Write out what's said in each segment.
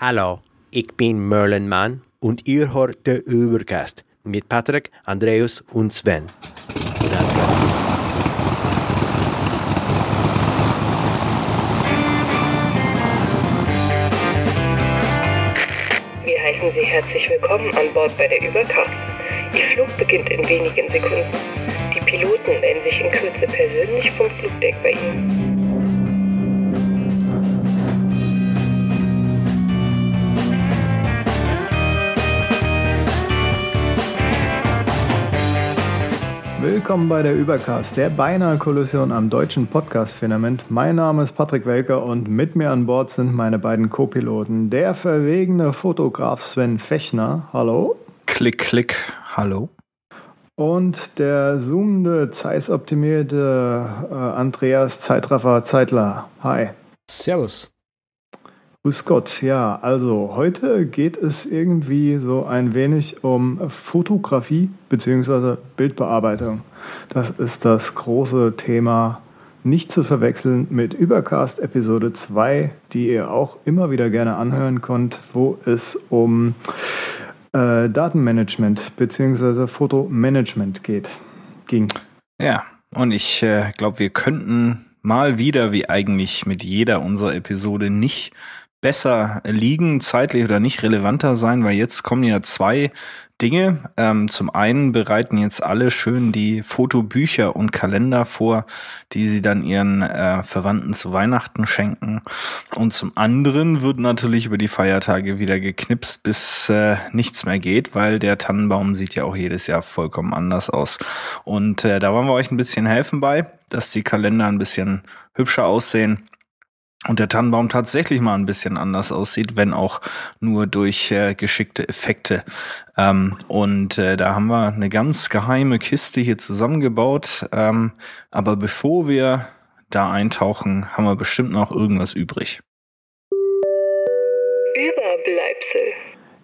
Hallo, ich bin Merlin Mann und ihr hört den Übercast mit Patrick, Andreas und Sven. Danke. Wir heißen Sie herzlich willkommen an Bord bei der Übercast. Ihr Flug beginnt in wenigen Sekunden. Die Piloten melden sich in Kürze persönlich vom Flugdeck bei Ihnen. Willkommen bei der Übercast, der beinahe Kollision am deutschen Podcast-Firmament. Mein Name ist Patrick Welker und mit mir an Bord sind meine beiden Co-Piloten. Der verwegene Fotograf Sven Fechner, hallo. Klick, klick, hallo. Und der zoomende, zeitoptimierte äh, Andreas Zeitraffer Zeitler, hi. Servus. Grüß Gott, ja, also heute geht es irgendwie so ein wenig um Fotografie bzw. Bildbearbeitung. Das ist das große Thema, nicht zu verwechseln mit Übercast Episode 2, die ihr auch immer wieder gerne anhören könnt, wo es um äh, Datenmanagement bzw. Fotomanagement geht, ging. Ja, und ich äh, glaube, wir könnten mal wieder, wie eigentlich mit jeder unserer Episode, nicht besser liegen, zeitlich oder nicht relevanter sein, weil jetzt kommen ja zwei Dinge. Ähm, zum einen bereiten jetzt alle schön die Fotobücher und Kalender vor, die sie dann ihren äh, Verwandten zu Weihnachten schenken. Und zum anderen wird natürlich über die Feiertage wieder geknipst, bis äh, nichts mehr geht, weil der Tannenbaum sieht ja auch jedes Jahr vollkommen anders aus. Und äh, da wollen wir euch ein bisschen helfen bei, dass die Kalender ein bisschen hübscher aussehen und der Tannenbaum tatsächlich mal ein bisschen anders aussieht, wenn auch nur durch äh, geschickte Effekte. Ähm, und äh, da haben wir eine ganz geheime Kiste hier zusammengebaut. Ähm, aber bevor wir da eintauchen, haben wir bestimmt noch irgendwas übrig.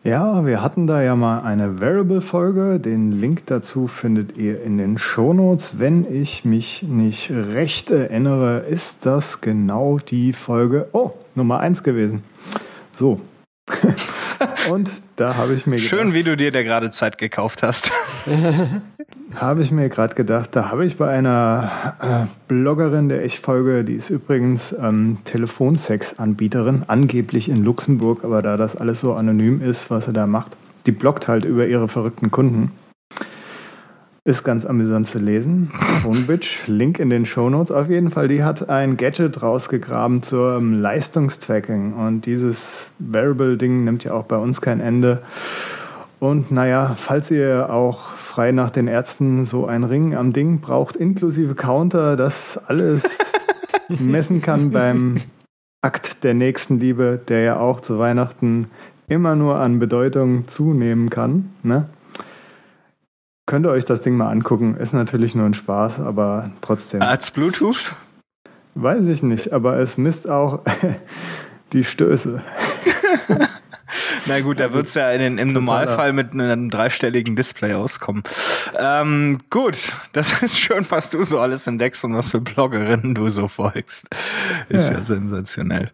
Ja, wir hatten da ja mal eine Variable-Folge. Den Link dazu findet ihr in den Shownotes. Wenn ich mich nicht recht erinnere, ist das genau die Folge, oh, Nummer 1 gewesen. So. Und da habe ich mir Schön, gedacht, wie du dir da gerade Zeit gekauft hast. habe ich mir gerade gedacht, da habe ich bei einer äh, Bloggerin, der ich folge, die ist übrigens ähm, Telefonsex-Anbieterin, angeblich in Luxemburg, aber da das alles so anonym ist, was sie da macht, die bloggt halt über ihre verrückten Kunden. Ist ganz amüsant zu lesen. Phonebitch, Link in den Shownotes. Auf jeden Fall, die hat ein Gadget rausgegraben zum Leistungstracking. Und dieses Variable-Ding nimmt ja auch bei uns kein Ende. Und naja, falls ihr auch frei nach den Ärzten so ein Ring am Ding braucht, inklusive Counter, das alles messen kann beim Akt der Nächstenliebe, der ja auch zu Weihnachten immer nur an Bedeutung zunehmen kann. Ne? Könnt ihr euch das Ding mal angucken. Ist natürlich nur ein Spaß, aber trotzdem. Als Bluetooth? Weiß ich nicht, aber es misst auch die Stöße. Na gut, da wird's ja in, den- im Normalfall mit einem dreistelligen Display auskommen. Ähm, gut, das ist schön, was du so alles entdeckst und was für Bloggerinnen du so folgst. Ist ja, Ja. sensationell.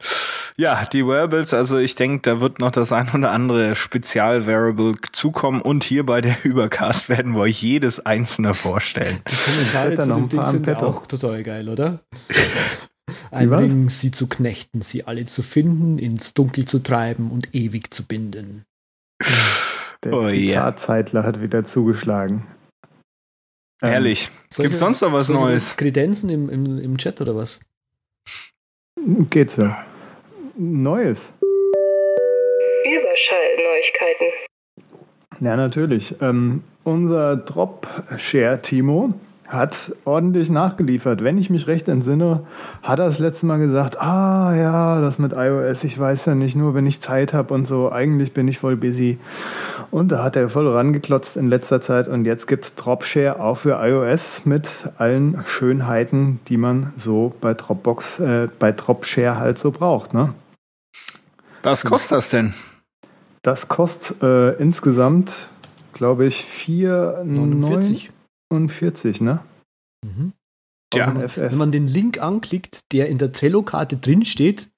Ja, die Wearables, also ich denke, da wird noch das ein oder andere Spezial-Variable zukommen und hier bei der Übercast werden wir euch jedes einzelne vorstellen. Kommentare hätte zu dem Ding sind auch total geil, oder? Die was? Ein Ring, sie zu knechten, sie alle zu finden, ins Dunkel zu treiben und ewig zu binden. Der Oh ja. Zitatzeitler hat wieder zugeschlagen. Ähm, Ehrlich. Solche- Gibt's sonst noch was Neues? Kredenzen im, im, im Chat oder was? Geht so. Neues. Überschallneuigkeiten. Ja, natürlich. Ähm, unser Dropshare-Timo hat ordentlich nachgeliefert. Wenn ich mich recht entsinne, hat er das letzte Mal gesagt, ah ja, das mit iOS, ich weiß ja nicht, nur wenn ich Zeit habe und so, eigentlich bin ich voll busy. Und da hat er voll rangeklotzt in letzter Zeit und jetzt gibt's Dropshare auch für iOS mit allen Schönheiten, die man so bei Dropbox, äh, bei Dropshare halt so braucht, ne? Was kostet das denn? Das kostet äh, insgesamt, glaube ich, 4,49, 49. ne? Mhm. FF. Wenn man den Link anklickt, der in der Trello-Karte drin steht,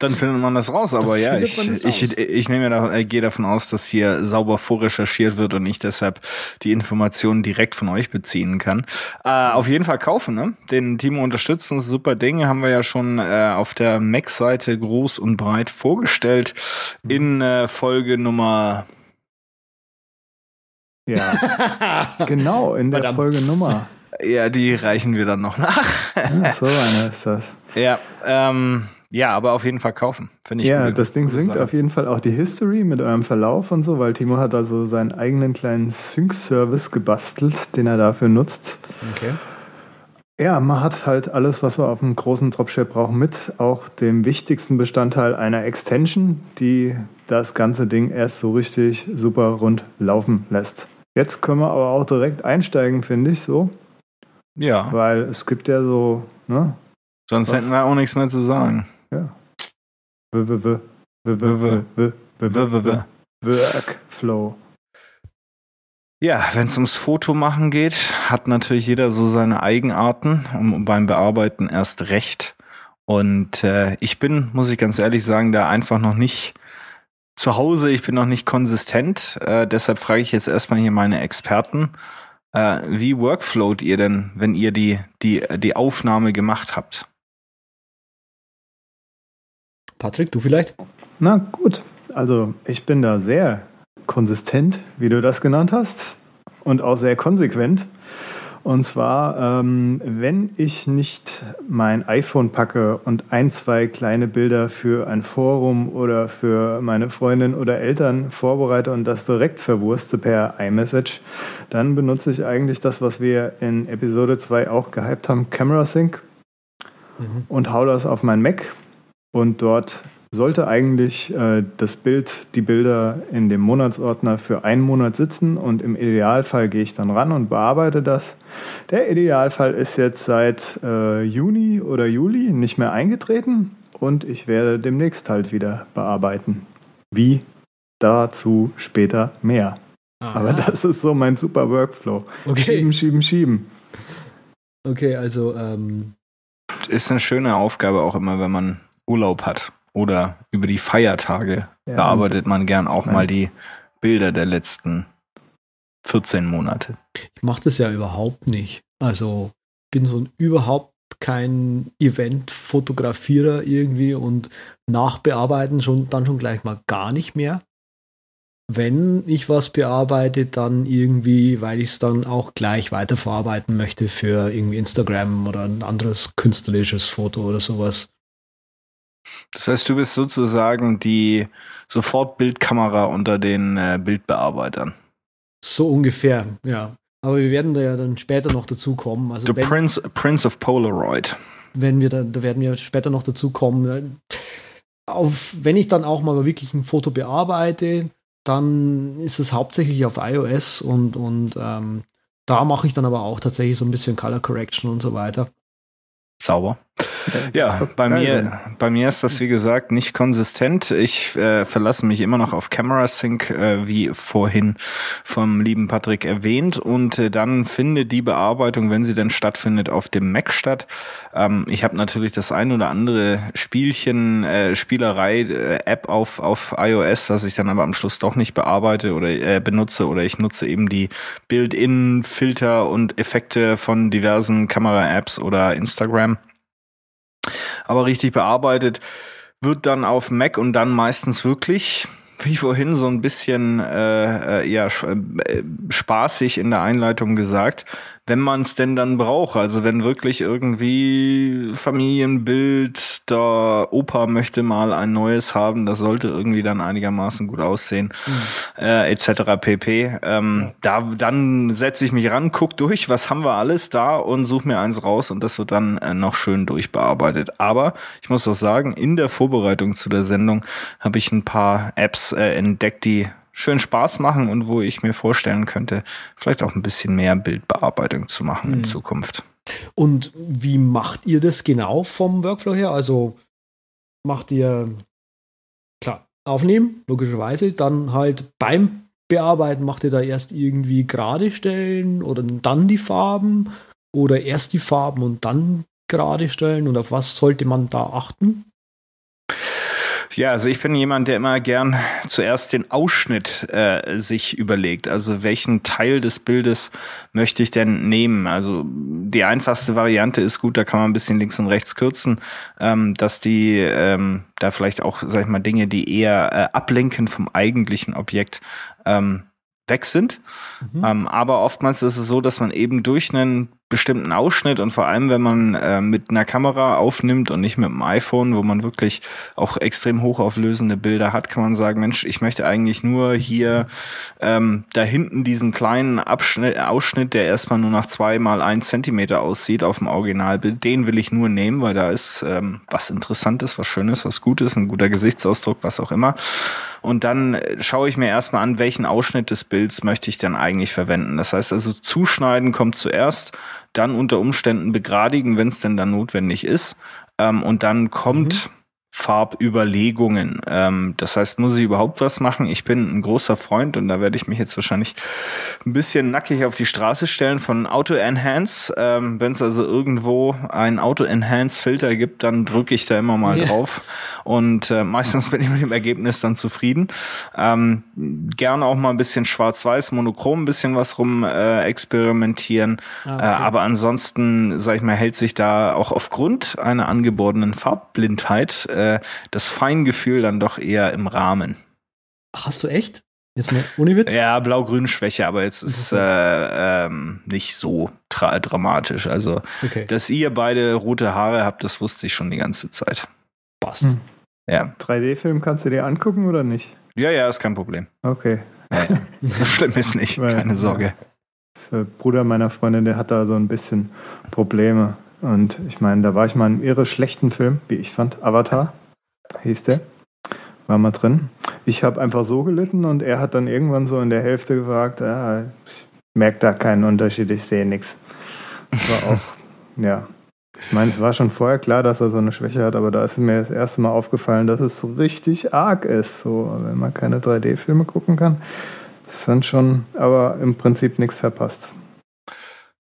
Dann findet man das raus, aber ja, ich, ich, ich nehme da, äh, gehe davon aus, dass hier sauber vorrecherchiert wird und ich deshalb die Informationen direkt von euch beziehen kann. Äh, auf jeden Fall kaufen, ne? Den Timo unterstützen, super Dinge, haben wir ja schon äh, auf der Mac-Seite groß und breit vorgestellt in äh, Folge Nummer ja, genau, in der Verdammt. Folge Nummer. Ja, die reichen wir dann noch nach. Ja, so eine ist das. Ja, ähm, ja, aber auf jeden Fall kaufen, finde ich. Ja, das Ding singt auf jeden Fall auch die History mit eurem Verlauf und so, weil Timo hat also seinen eigenen kleinen Sync-Service gebastelt, den er dafür nutzt. Okay. Ja, man hat halt alles, was wir auf einem großen Dropship brauchen, mit auch dem wichtigsten Bestandteil einer Extension, die das ganze Ding erst so richtig super rund laufen lässt. Jetzt können wir aber auch direkt einsteigen, finde ich so. Ja. Weil es gibt ja so, ne? Sonst was? hätten wir auch nichts mehr zu sagen. Ja. Workflow. Ja, wenn es ums Fotomachen geht, hat natürlich jeder so seine Eigenarten und beim Bearbeiten erst recht. Und äh, ich bin, muss ich ganz ehrlich sagen, da einfach noch nicht zu Hause. Ich bin noch nicht konsistent. Äh, deshalb frage ich jetzt erstmal hier meine Experten. Äh, wie workflowt ihr denn, wenn ihr die, die, die Aufnahme gemacht habt? Patrick, du vielleicht? Na gut, also ich bin da sehr konsistent, wie du das genannt hast, und auch sehr konsequent. Und zwar, ähm, wenn ich nicht mein iPhone packe und ein, zwei kleine Bilder für ein Forum oder für meine Freundin oder Eltern vorbereite und das direkt verwurste per iMessage, dann benutze ich eigentlich das, was wir in Episode 2 auch gehypt haben, Camera Sync, mhm. und hau das auf mein Mac und dort sollte eigentlich äh, das Bild, die Bilder in dem Monatsordner für einen Monat sitzen und im Idealfall gehe ich dann ran und bearbeite das. Der Idealfall ist jetzt seit äh, Juni oder Juli nicht mehr eingetreten und ich werde demnächst halt wieder bearbeiten. Wie? Dazu später mehr. Aha. Aber das ist so mein super Workflow. Okay. Schieben, schieben, schieben. Okay, also ähm ist eine schöne Aufgabe auch immer, wenn man Urlaub hat oder über die Feiertage ja, bearbeitet man gern auch mal die Bilder der letzten 14 Monate. Ich mache das ja überhaupt nicht. Also bin so ein überhaupt kein Event-Fotografierer irgendwie und nachbearbeiten schon dann schon gleich mal gar nicht mehr. Wenn ich was bearbeite, dann irgendwie, weil ich es dann auch gleich weiterverarbeiten möchte für irgendwie Instagram oder ein anderes künstlerisches Foto oder sowas. Das heißt, du bist sozusagen die Sofortbildkamera unter den äh, Bildbearbeitern. So ungefähr, ja. Aber wir werden da ja dann später noch dazu kommen. Also The wenn, Prince, Prince of Polaroid. Wenn wir da, da werden wir später noch dazu kommen. Auf, wenn ich dann auch mal wirklich ein Foto bearbeite, dann ist es hauptsächlich auf iOS und, und ähm, da mache ich dann aber auch tatsächlich so ein bisschen Color Correction und so weiter. Sauber. Ja, bei mir, bei mir ist das wie gesagt nicht konsistent. Ich äh, verlasse mich immer noch auf Camera Sync, äh, wie vorhin vom lieben Patrick erwähnt, und äh, dann findet die Bearbeitung, wenn sie denn stattfindet, auf dem Mac statt. Ähm, ich habe natürlich das ein oder andere Spielchen, äh, Spielerei, äh, App auf auf iOS, das ich dann aber am Schluss doch nicht bearbeite oder äh, benutze oder ich nutze eben die Build-in-Filter und Effekte von diversen Kamera-Apps oder Instagram aber richtig bearbeitet wird dann auf Mac und dann meistens wirklich wie vorhin so ein bisschen äh, äh ja äh, spaßig in der Einleitung gesagt, wenn man es denn dann braucht. Also wenn wirklich irgendwie Familienbild, der Opa möchte mal ein neues haben, das sollte irgendwie dann einigermaßen gut aussehen, mhm. äh, etc. pp. Ähm, ja. Da dann setze ich mich ran, guck durch, was haben wir alles da und suche mir eins raus und das wird dann äh, noch schön durchbearbeitet. Aber ich muss auch sagen, in der Vorbereitung zu der Sendung habe ich ein paar Apps äh, entdeckt, die schön Spaß machen und wo ich mir vorstellen könnte, vielleicht auch ein bisschen mehr Bildbearbeitung zu machen mhm. in Zukunft. Und wie macht ihr das genau vom Workflow her? Also macht ihr, klar, aufnehmen, logischerweise, dann halt beim Bearbeiten macht ihr da erst irgendwie gerade stellen oder dann die Farben oder erst die Farben und dann gerade stellen und auf was sollte man da achten? Ja, also ich bin jemand, der immer gern zuerst den Ausschnitt äh, sich überlegt. Also welchen Teil des Bildes möchte ich denn nehmen? Also die einfachste Variante ist gut, da kann man ein bisschen links und rechts kürzen, ähm, dass die ähm, da vielleicht auch, sag ich mal, Dinge, die eher äh, ablenken vom eigentlichen Objekt, ähm, weg sind. Mhm. Ähm, aber oftmals ist es so, dass man eben durch einen bestimmten Ausschnitt und vor allem, wenn man äh, mit einer Kamera aufnimmt und nicht mit dem iPhone, wo man wirklich auch extrem hochauflösende Bilder hat, kann man sagen, Mensch, ich möchte eigentlich nur hier ähm, da hinten diesen kleinen Abschnitt, Ausschnitt, der erstmal nur nach zwei mal ein Zentimeter aussieht auf dem Originalbild, den will ich nur nehmen, weil da ist ähm, was Interessantes, was Schönes, was Gutes, ein guter Gesichtsausdruck, was auch immer. Und dann schaue ich mir erstmal an, welchen Ausschnitt des Bilds möchte ich dann eigentlich verwenden. Das heißt also, zuschneiden kommt zuerst dann unter Umständen begradigen, wenn es denn dann notwendig ist. Ähm, und dann kommt mhm. Farbüberlegungen. Ähm, das heißt, muss ich überhaupt was machen? Ich bin ein großer Freund und da werde ich mich jetzt wahrscheinlich ein bisschen nackig auf die Straße stellen von Auto Enhance. Ähm, Wenn es also irgendwo ein Auto Enhance Filter gibt, dann drücke ich da immer mal yeah. drauf und äh, meistens bin ich mit dem Ergebnis dann zufrieden. Ähm, gerne auch mal ein bisschen schwarz-weiß, monochrom, ein bisschen was rum äh, experimentieren. Ah, okay. äh, aber ansonsten, sag ich mal, hält sich da auch aufgrund einer angeborenen Farbblindheit äh, äh, das Feingefühl dann doch eher im Rahmen. Hast du echt? Jetzt mal ohne Witz? Ja, Blau-Grün-Schwäche, aber jetzt ist äh, ähm, nicht so dramatisch. Also, okay. dass ihr beide rote Haare habt, das wusste ich schon die ganze Zeit. Passt. Hm. Ja. 3D-Film kannst du dir angucken oder nicht? Ja, ja, ist kein Problem. Okay. Ja, ja. So schlimm ist nicht, Weil, keine Sorge. Der Bruder meiner Freundin, der hat da so ein bisschen Probleme. Und ich meine, da war ich mal in einem irre schlechten Film, wie ich fand. Avatar hieß der. War mal drin. Ich habe einfach so gelitten und er hat dann irgendwann so in der Hälfte gefragt, ja, ich merke da keinen Unterschied, ich sehe nichts. War auch, ja. Ich meine, es war schon vorher klar, dass er so eine Schwäche hat, aber da ist mir das erste Mal aufgefallen, dass es so richtig arg ist. So, wenn man keine 3D-Filme gucken kann, ist dann schon, aber im Prinzip nichts verpasst.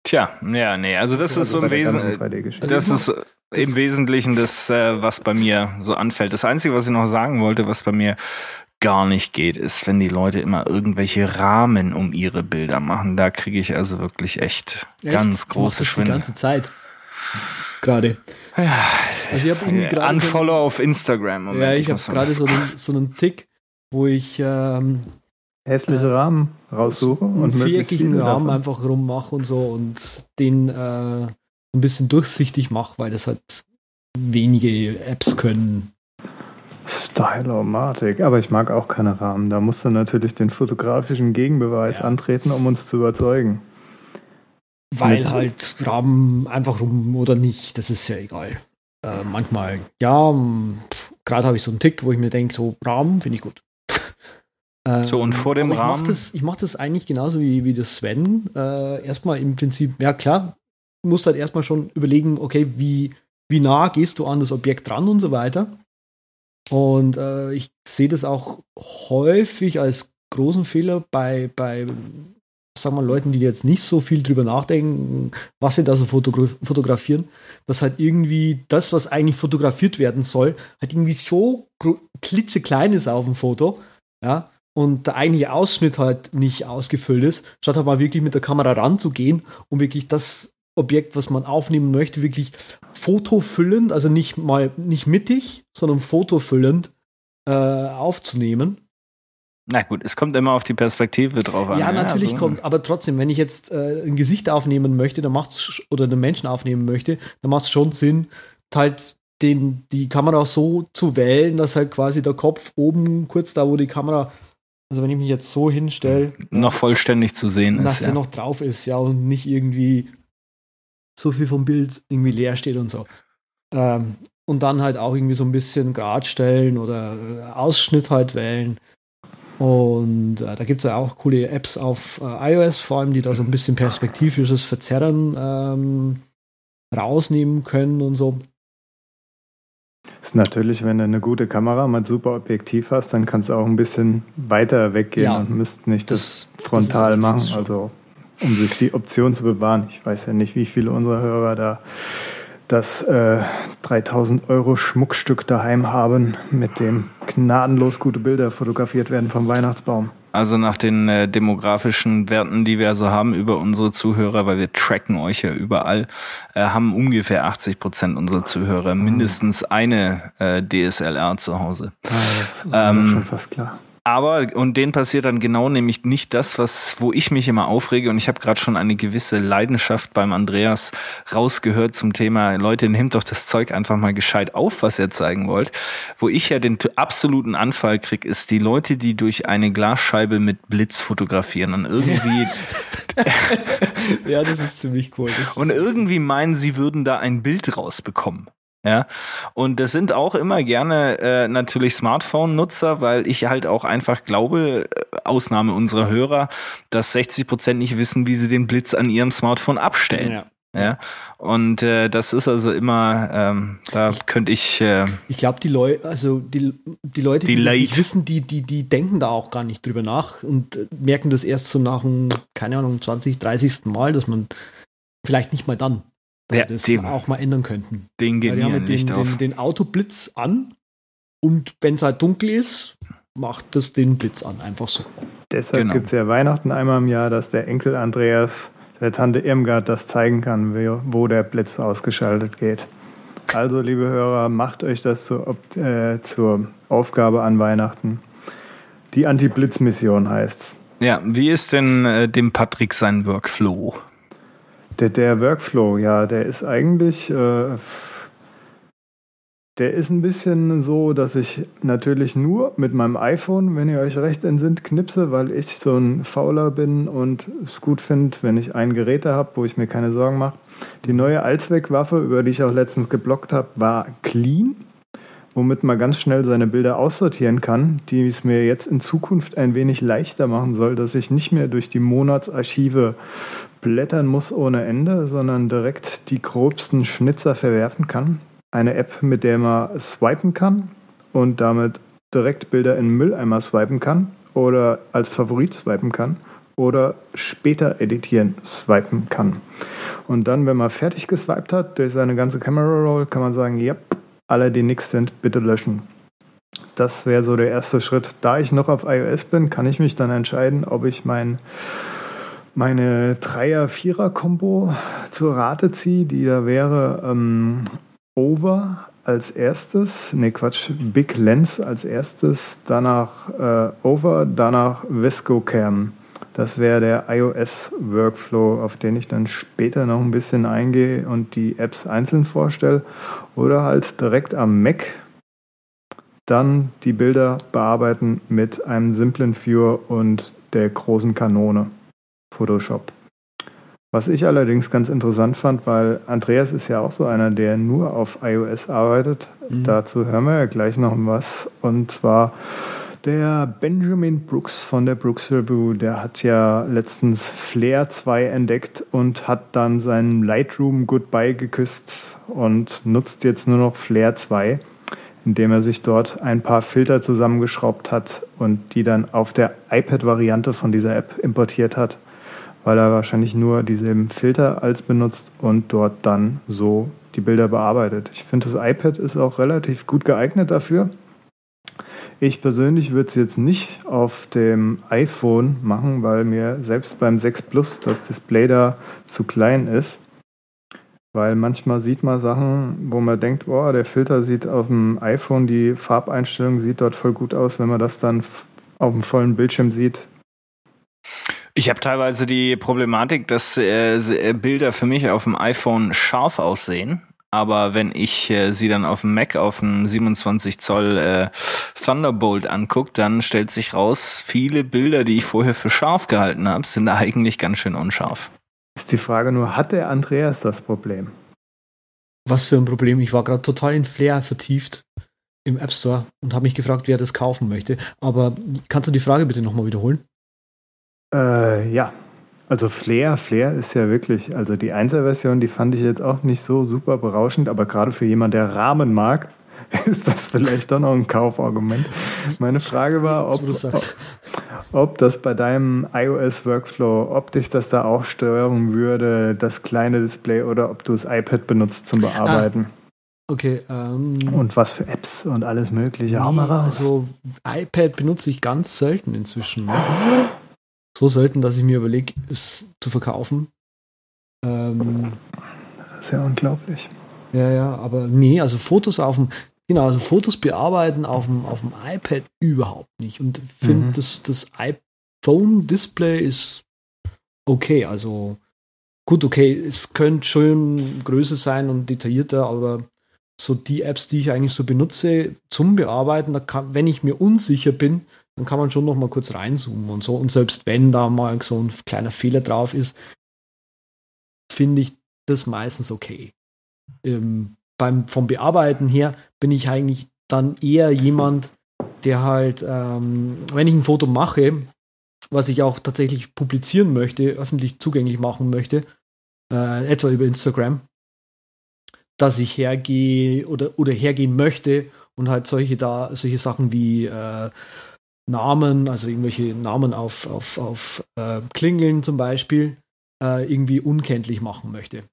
Tja, ja, nee, also das ja, ist so im Wesentlichen, das ist im Wesentlichen das, äh, was bei mir so anfällt. Das Einzige, was ich noch sagen wollte, was bei mir gar nicht geht, ist, wenn die Leute immer irgendwelche Rahmen um ihre Bilder machen. Da kriege ich also wirklich echt, echt? ganz große Schwindel. Die ganze Zeit. Gerade. Ja, also ich habe irgendwie Unfollow so auf Instagram. Moment, ja, ich, ich habe gerade so einen, so einen Tick, wo ich ähm, hässliche äh, Rahmen raussuche und einen viereckigen Rahmen davon. einfach rummache und so und den äh, ein bisschen durchsichtig mache, weil das halt wenige Apps können. Stylomatic, aber ich mag auch keine Rahmen. Da musst du natürlich den fotografischen Gegenbeweis ja. antreten, um uns zu überzeugen. Weil Mit halt Rahmen einfach rum oder nicht, das ist ja egal. Äh, manchmal, ja, gerade habe ich so einen Tick, wo ich mir denke, so Rahmen finde ich gut. Ähm, so, und vor dem ich Rahmen. Ich mache das eigentlich genauso wie, wie das Sven. Äh, erstmal im Prinzip, ja klar, musst halt erstmal schon überlegen, okay, wie, wie nah gehst du an das Objekt dran und so weiter. Und äh, ich sehe das auch häufig als großen Fehler bei, bei sagen wir, Leuten, die jetzt nicht so viel drüber nachdenken, was sie da so fotogra fotografieren, dass halt irgendwie das, was eigentlich fotografiert werden soll, halt irgendwie so klitzeklein ist auf dem Foto, ja, und der eigentliche Ausschnitt halt nicht ausgefüllt ist, statt halt mal wirklich mit der Kamera ranzugehen, um wirklich das Objekt, was man aufnehmen möchte, wirklich fotofüllend, also nicht mal nicht mittig, sondern fotofüllend äh, aufzunehmen. Na gut, es kommt immer auf die Perspektive drauf an. Ja, natürlich also. kommt, aber trotzdem, wenn ich jetzt äh, ein Gesicht aufnehmen möchte, dann macht's oder einen Menschen aufnehmen möchte, dann macht es schon Sinn, halt den, die Kamera so zu wählen, dass halt quasi der Kopf oben kurz da, wo die Kamera also wenn ich mich jetzt so hinstelle. Noch vollständig zu sehen dass ist. Dass der ja. noch drauf ist, ja, und nicht irgendwie so viel vom Bild irgendwie leer steht und so. Ähm, und dann halt auch irgendwie so ein bisschen Grad stellen oder äh, Ausschnitt halt wählen. Und äh, da gibt es ja auch coole Apps auf äh, iOS, vor allem, die da so ein bisschen perspektivisches Verzerren ähm, rausnehmen können und so. Ist natürlich, wenn du eine gute Kamera mit super Objektiv hast, dann kannst du auch ein bisschen weiter weggehen ja, und müsst nicht das, das frontal das machen. Also um sich die Option zu bewahren. Ich weiß ja nicht, wie viele unserer Hörer da das äh, 3000 Euro Schmuckstück daheim haben, mit dem gnadenlos gute Bilder fotografiert werden vom Weihnachtsbaum. Also nach den äh, demografischen Werten, die wir also haben über unsere Zuhörer, weil wir tracken euch ja überall, äh, haben ungefähr 80 Prozent unserer Zuhörer mindestens eine äh, DSLR zu Hause. Ah, das war ähm, schon fast klar. Aber, und denen passiert dann genau nämlich nicht das, was, wo ich mich immer aufrege. Und ich habe gerade schon eine gewisse Leidenschaft beim Andreas rausgehört zum Thema, Leute, nehmt doch das Zeug einfach mal gescheit auf, was ihr zeigen wollt. Wo ich ja den absoluten Anfall krieg, ist die Leute, die durch eine Glasscheibe mit Blitz fotografieren und irgendwie. ja, das ist ziemlich cool. Und irgendwie meinen, sie würden da ein Bild rausbekommen. Ja, und das sind auch immer gerne äh, natürlich Smartphone-Nutzer, weil ich halt auch einfach glaube, äh, Ausnahme unserer Hörer, dass 60 Prozent nicht wissen, wie sie den Blitz an ihrem Smartphone abstellen. Ja. Ja, und äh, das ist also immer, ähm, da könnte ich. Äh, ich glaube, die Leute, also die, die Leute, die, die das nicht wissen, die, die, die denken da auch gar nicht drüber nach und äh, merken das erst so nach einem, keine Ahnung, 20, 30. Mal, dass man vielleicht nicht mal dann ja, das dem, auch mal ändern könnten. Den gehen wir den, nicht auf. Den, den Autoblitz an und wenn es halt dunkel ist, macht das den Blitz an, einfach so. Deshalb genau. gibt es ja Weihnachten einmal im Jahr, dass der Enkel Andreas der Tante Irmgard das zeigen kann, wo der Blitz ausgeschaltet geht. Also, liebe Hörer, macht euch das zur, äh, zur Aufgabe an Weihnachten. Die Anti-Blitz-Mission heißt's. Ja, wie ist denn äh, dem Patrick sein Workflow? Der, der Workflow, ja, der ist eigentlich, äh, der ist ein bisschen so, dass ich natürlich nur mit meinem iPhone, wenn ihr euch recht entsinnt, knipse, weil ich so ein Fauler bin und es gut finde, wenn ich ein Gerät habe, wo ich mir keine Sorgen mache. Die neue Allzweckwaffe, über die ich auch letztens geblockt habe, war clean womit man ganz schnell seine Bilder aussortieren kann, die es mir jetzt in Zukunft ein wenig leichter machen soll, dass ich nicht mehr durch die Monatsarchive blättern muss ohne Ende, sondern direkt die grobsten Schnitzer verwerfen kann. Eine App, mit der man swipen kann und damit direkt Bilder in Mülleimer swipen kann oder als Favorit swipen kann oder später editieren swipen kann. Und dann, wenn man fertig geswiped hat durch seine ganze Camera Roll, kann man sagen, ja, alle, die nix sind, bitte löschen. Das wäre so der erste Schritt. Da ich noch auf iOS bin, kann ich mich dann entscheiden, ob ich mein meine Dreier-Vierer-Kombo zur Rate ziehe, die da wäre ähm, Over als erstes, ne Quatsch, Big Lens als erstes, danach äh, Over, danach Visco Cam. Das wäre der iOS-Workflow, auf den ich dann später noch ein bisschen eingehe und die Apps einzeln vorstelle. Oder halt direkt am Mac dann die Bilder bearbeiten mit einem simplen Viewer und der großen Kanone. Photoshop. Was ich allerdings ganz interessant fand, weil Andreas ist ja auch so einer, der nur auf iOS arbeitet. Mhm. Dazu hören wir ja gleich noch was. Und zwar der Benjamin Brooks von der Brooks Review, der hat ja letztens Flare 2 entdeckt und hat dann seinen Lightroom Goodbye geküsst und nutzt jetzt nur noch Flare 2, indem er sich dort ein paar Filter zusammengeschraubt hat und die dann auf der iPad-Variante von dieser App importiert hat weil er wahrscheinlich nur dieselben Filter als benutzt und dort dann so die Bilder bearbeitet. Ich finde, das iPad ist auch relativ gut geeignet dafür. Ich persönlich würde es jetzt nicht auf dem iPhone machen, weil mir selbst beim 6 Plus das Display da zu klein ist. Weil manchmal sieht man Sachen, wo man denkt, boah, der Filter sieht auf dem iPhone, die Farbeinstellung sieht dort voll gut aus. Wenn man das dann auf dem vollen Bildschirm sieht, ich habe teilweise die Problematik, dass äh, äh, Bilder für mich auf dem iPhone scharf aussehen. Aber wenn ich äh, sie dann auf dem Mac auf dem 27 Zoll äh, Thunderbolt angucke, dann stellt sich raus, viele Bilder, die ich vorher für scharf gehalten habe, sind eigentlich ganz schön unscharf. Ist die Frage nur, hat der Andreas das Problem? Was für ein Problem? Ich war gerade total in Flair vertieft im App Store und habe mich gefragt, wer das kaufen möchte. Aber kannst du die Frage bitte nochmal wiederholen? Äh, ja, also Flair, Flair ist ja wirklich, also die Einzelversion, die fand ich jetzt auch nicht so super berauschend, aber gerade für jemanden, der Rahmen mag, ist das vielleicht doch noch ein Kaufargument. Meine Frage war, ob, ob das bei deinem iOS-Workflow, ob dich das da auch stören würde, das kleine Display, oder ob du das iPad benutzt zum Bearbeiten. Ah. Okay. Ähm, und was für Apps und alles Mögliche. Hau mal raus. Also iPad benutze ich ganz selten inzwischen. Ne? so selten, dass ich mir überlege, es zu verkaufen. Ähm, Sehr unglaublich. Ja, ja, aber nee, also Fotos auf dem, genau, also Fotos bearbeiten auf dem, auf dem iPad überhaupt nicht. Und finde, mhm. das, das iPhone-Display ist okay. Also gut, okay, es könnte schon größer sein und detaillierter, aber so die Apps, die ich eigentlich so benutze zum Bearbeiten, da kann, wenn ich mir unsicher bin, dann kann man schon noch mal kurz reinzoomen und so. Und selbst wenn da mal so ein kleiner Fehler drauf ist, finde ich das meistens okay. Ähm, beim, vom Bearbeiten her bin ich eigentlich dann eher jemand, der halt, ähm, wenn ich ein Foto mache, was ich auch tatsächlich publizieren möchte, öffentlich zugänglich machen möchte, äh, etwa über Instagram, dass ich hergehe oder, oder hergehen möchte und halt solche da, solche Sachen wie äh, Namen, also irgendwelche Namen auf, auf, auf äh, Klingeln zum Beispiel, äh, irgendwie unkenntlich machen möchte.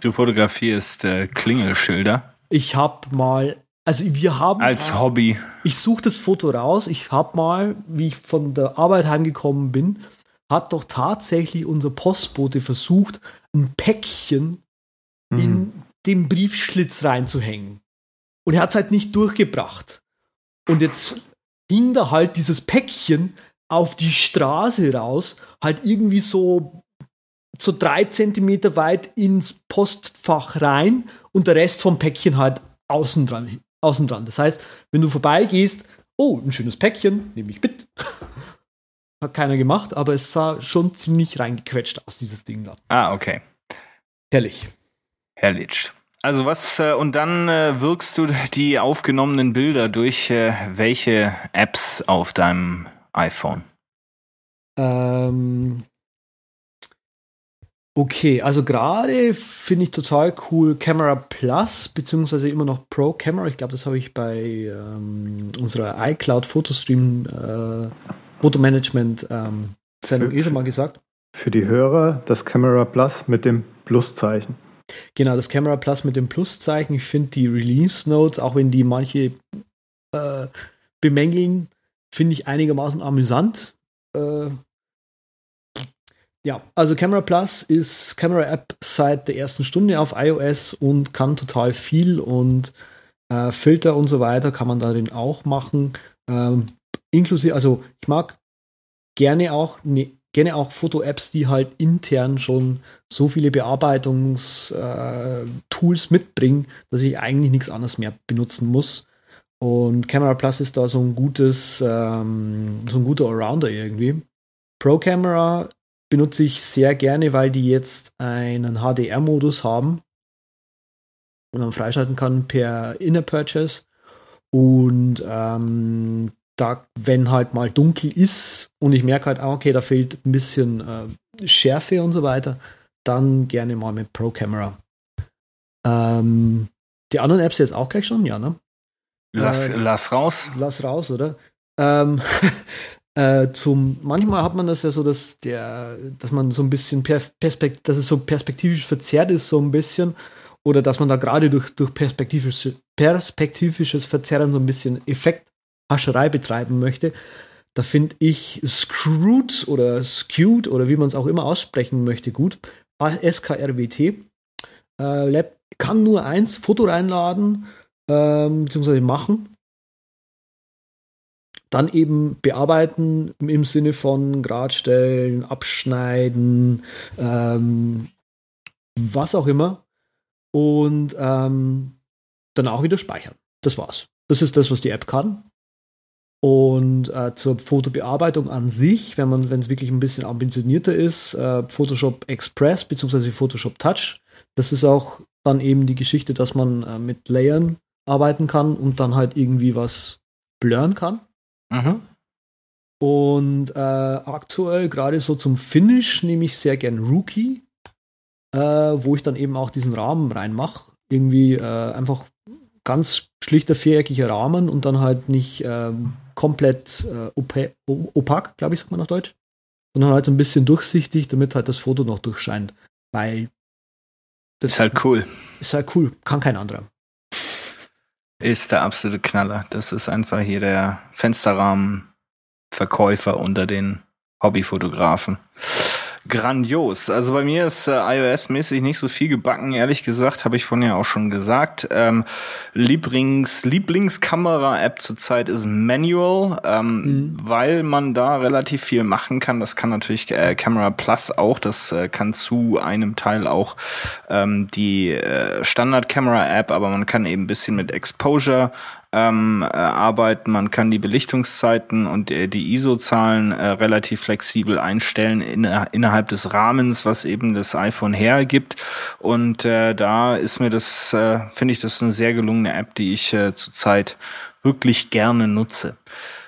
Du fotografierst äh, Klingelschilder. Ich habe mal, also wir haben. Als mal, Hobby. Ich suche das Foto raus. Ich habe mal, wie ich von der Arbeit heimgekommen bin, hat doch tatsächlich unser Postbote versucht, ein Päckchen mhm. in den Briefschlitz reinzuhängen. Und er hat es halt nicht durchgebracht. Und jetzt ging da halt dieses Päckchen auf die Straße raus, halt irgendwie so, so drei Zentimeter weit ins Postfach rein und der Rest vom Päckchen halt außen dran. Außen dran. Das heißt, wenn du vorbeigehst, oh, ein schönes Päckchen, nehme ich mit. Hat keiner gemacht, aber es sah schon ziemlich reingequetscht aus, dieses Ding da. Ah, okay. Herrlich. Herrlich. Also was, äh, und dann äh, wirkst du die aufgenommenen Bilder durch äh, welche Apps auf deinem iPhone? Ähm, okay, also gerade finde ich total cool Camera Plus, beziehungsweise immer noch Pro Camera. Ich glaube, das habe ich bei ähm, unserer iCloud Fotostream äh, Fotomanagement ähm, Sendung eh schon mal gesagt. Für die Hörer das Camera Plus mit dem Pluszeichen. Genau, das Camera Plus mit dem Pluszeichen. Ich finde die Release Notes, auch wenn die manche äh, bemängeln, finde ich einigermaßen amüsant. Äh, ja, also Camera Plus ist Camera App seit der ersten Stunde auf iOS und kann total viel und äh, Filter und so weiter kann man darin auch machen. Ähm, inklusive, also ich mag gerne auch ne, gerne auch Foto-Apps, die halt intern schon so viele Bearbeitungstools äh, mitbringen, dass ich eigentlich nichts anderes mehr benutzen muss. Und Camera Plus ist da so ein gutes, ähm, so ein guter Allrounder irgendwie. Pro Camera benutze ich sehr gerne, weil die jetzt einen HDR-Modus haben und man freischalten kann per Inner Purchase. Und ähm, da, wenn halt mal dunkel ist und ich merke halt, ah, okay, da fehlt ein bisschen äh, Schärfe und so weiter, dann gerne mal mit Pro Camera. Ähm, die anderen Apps jetzt auch gleich schon, ja, ne? Lass, äh, lass raus. Lass raus, oder? Ähm, äh, zum, manchmal hat man das ja so, dass der, dass man so ein bisschen Perspekt, dass es so perspektivisch verzerrt ist, so ein bisschen. Oder dass man da gerade durch, durch perspektivisch, perspektivisches Verzerren so ein bisschen Effekt Hascherei betreiben möchte, da finde ich Screwed oder Skewed oder wie man es auch immer aussprechen möchte gut. SKRWT. Äh, Lab kann nur eins, Foto reinladen, ähm, beziehungsweise machen. Dann eben bearbeiten im Sinne von Gradstellen, abschneiden, ähm, was auch immer. Und ähm, dann auch wieder speichern. Das war's. Das ist das, was die App kann. Und äh, zur Fotobearbeitung an sich, wenn man, wenn es wirklich ein bisschen ambitionierter ist, äh, Photoshop Express bzw. Photoshop Touch. Das ist auch dann eben die Geschichte, dass man äh, mit Layern arbeiten kann und dann halt irgendwie was blurren kann. Mhm. Und äh, aktuell, gerade so zum Finish, nehme ich sehr gern Rookie, äh, wo ich dann eben auch diesen Rahmen reinmache. Irgendwie äh, einfach ganz schlichter viereckiger Rahmen und dann halt nicht ähm, komplett äh, opa opak, glaube ich, sagt man auf Deutsch. Sondern halt so ein bisschen durchsichtig, damit halt das Foto noch durchscheint. Weil das ist halt cool. Ist halt cool, kann kein anderer. Ist der absolute Knaller. Das ist einfach hier der Fensterrahmenverkäufer unter den Hobbyfotografen grandios. Also bei mir ist äh, iOS-mäßig nicht so viel gebacken, ehrlich gesagt, habe ich von ja auch schon gesagt. Ähm, Lieblings, Lieblingskamera-App zurzeit ist Manual, ähm, mhm. weil man da relativ viel machen kann. Das kann natürlich äh, Camera Plus auch, das äh, kann zu einem Teil auch ähm, die äh, Standard-Camera-App, aber man kann eben ein bisschen mit Exposure ähm, äh, arbeiten. Man kann die Belichtungszeiten und äh, die ISO-Zahlen äh, relativ flexibel einstellen in, innerhalb des Rahmens, was eben das iPhone hergibt. Und äh, da ist mir das, äh, finde ich, das eine sehr gelungene App, die ich äh, zurzeit wirklich gerne nutze.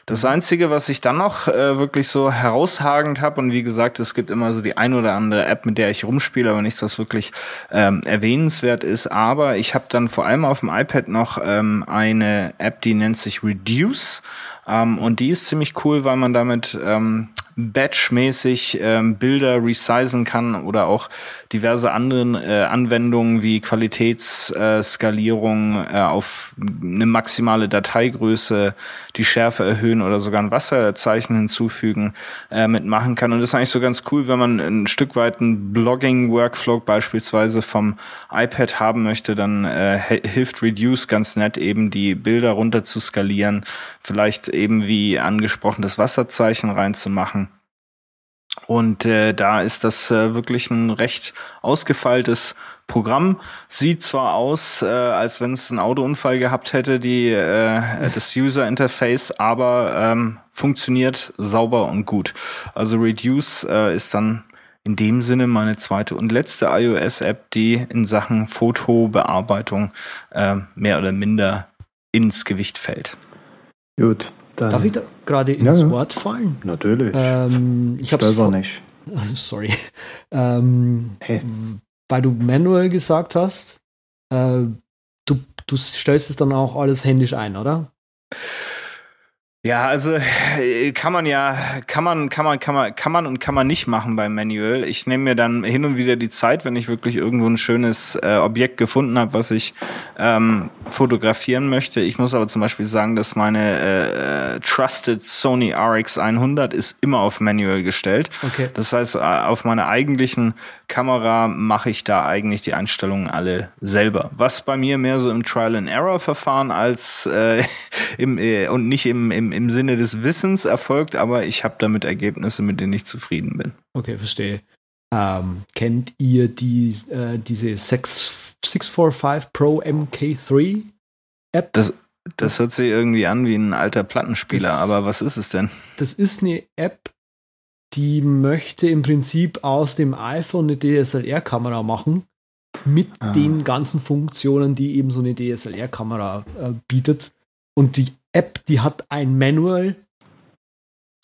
Das Einzige, was ich dann noch äh, wirklich so herausragend habe, und wie gesagt, es gibt immer so die ein oder andere App, mit der ich rumspiele, aber nichts, das wirklich ähm, erwähnenswert ist. Aber ich habe dann vor allem auf dem iPad noch ähm, eine App, die nennt sich Reduce. Ähm, und die ist ziemlich cool, weil man damit ähm, batchmäßig ähm, Bilder resizen kann oder auch diverse anderen äh, Anwendungen wie Qualitätsskalierung äh, auf eine maximale Dateigröße, die Schärfe erhöhen oder sogar ein Wasserzeichen hinzufügen äh, mitmachen kann. Und das ist eigentlich so ganz cool, wenn man ein Stück weit einen Blogging-Workflow beispielsweise vom iPad haben möchte, dann äh, hilft Reduce ganz nett eben die Bilder runter zu skalieren, vielleicht eben wie angesprochen das Wasserzeichen reinzumachen und äh, da ist das äh, wirklich ein recht ausgefeiltes Programm. Sieht zwar aus, äh, als wenn es einen Autounfall gehabt hätte, die äh, das User Interface, aber ähm, funktioniert sauber und gut. Also Reduce äh, ist dann in dem Sinne meine zweite und letzte iOS-App, die in Sachen Fotobearbeitung äh, mehr oder minder ins Gewicht fällt. Gut, dann Darf ich da gerade ins ja, Wort fallen? Natürlich. Ähm, ich habe nicht. Sorry. Ähm, hey. Weil du manuell gesagt hast, äh, du, du stellst es dann auch alles händisch ein, oder? Ja, also äh, kann man ja, kann man, kann man, kann man, kann man und kann man nicht machen beim Manual. Ich nehme mir dann hin und wieder die Zeit, wenn ich wirklich irgendwo ein schönes äh, Objekt gefunden habe, was ich ähm, fotografieren möchte. Ich muss aber zum Beispiel sagen, dass meine äh, Trusted Sony RX 100 ist immer auf Manual gestellt. Okay. Das heißt, äh, auf meiner eigentlichen Kamera mache ich da eigentlich die Einstellungen alle selber. Was bei mir mehr so im Trial and Error Verfahren als äh, im äh, und nicht im, im im Sinne des Wissens erfolgt, aber ich habe damit Ergebnisse, mit denen ich zufrieden bin. Okay, verstehe. Ähm, kennt ihr die, äh, diese 6, 645 Pro MK3 App? Das, das hört sich irgendwie an wie ein alter Plattenspieler, das, aber was ist es denn? Das ist eine App, die möchte im Prinzip aus dem iPhone eine DSLR-Kamera machen, mit ah. den ganzen Funktionen, die eben so eine DSLR-Kamera äh, bietet. Und die App, die hat ein Manual,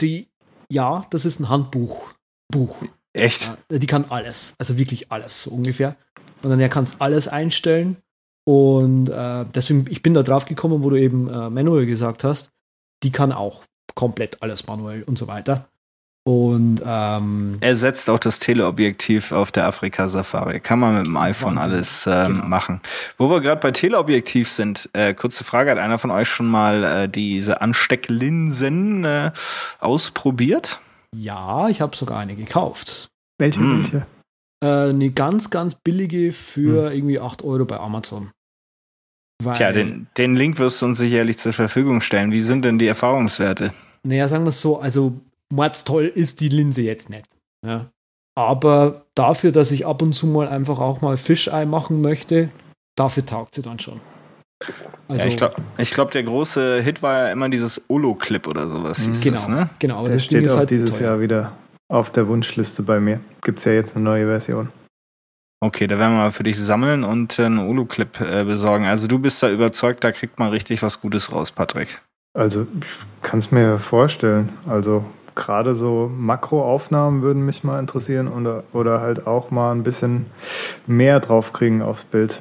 die, ja, das ist ein Handbuch. Buch. Echt? die kann alles, also wirklich alles, so ungefähr. Und dann kannst du alles einstellen. Und äh, deswegen, ich bin da drauf gekommen, wo du eben äh, Manual gesagt hast. Die kann auch komplett alles manuell und so weiter. Und ähm, er setzt auch das Teleobjektiv auf der Afrika-Safari. Kann man mit dem iPhone Wahnsinn. alles ähm, genau. machen. Wo wir gerade bei Teleobjektiv sind, äh, kurze Frage, hat einer von euch schon mal äh, diese Anstecklinsen äh, ausprobiert? Ja, ich habe sogar eine gekauft. Welche? Hm. Welche? Äh, eine ganz, ganz billige für hm. irgendwie 8 Euro bei Amazon. Weil, Tja, den, den Link wirst du uns sicherlich zur Verfügung stellen. Wie sind denn die Erfahrungswerte? Naja, sagen wir es so, also toll ist die Linse jetzt nicht. Ja. Aber dafür, dass ich ab und zu mal einfach auch mal Fischei machen möchte, dafür taugt sie dann schon. Also, ja, ich glaube, ich glaub, der große Hit war ja immer dieses Olo-Clip oder sowas. Hieß genau, das, ne? genau. Aber der das steht auch halt dieses teuer. Jahr wieder auf der Wunschliste bei mir. Gibt es ja jetzt eine neue Version. Okay, da werden wir mal für dich sammeln und einen Olo-Clip äh, besorgen. Also du bist da überzeugt, da kriegt man richtig was Gutes raus, Patrick. Also ich kann es mir vorstellen. Also gerade so Makroaufnahmen würden mich mal interessieren oder, oder halt auch mal ein bisschen mehr drauf kriegen aufs Bild.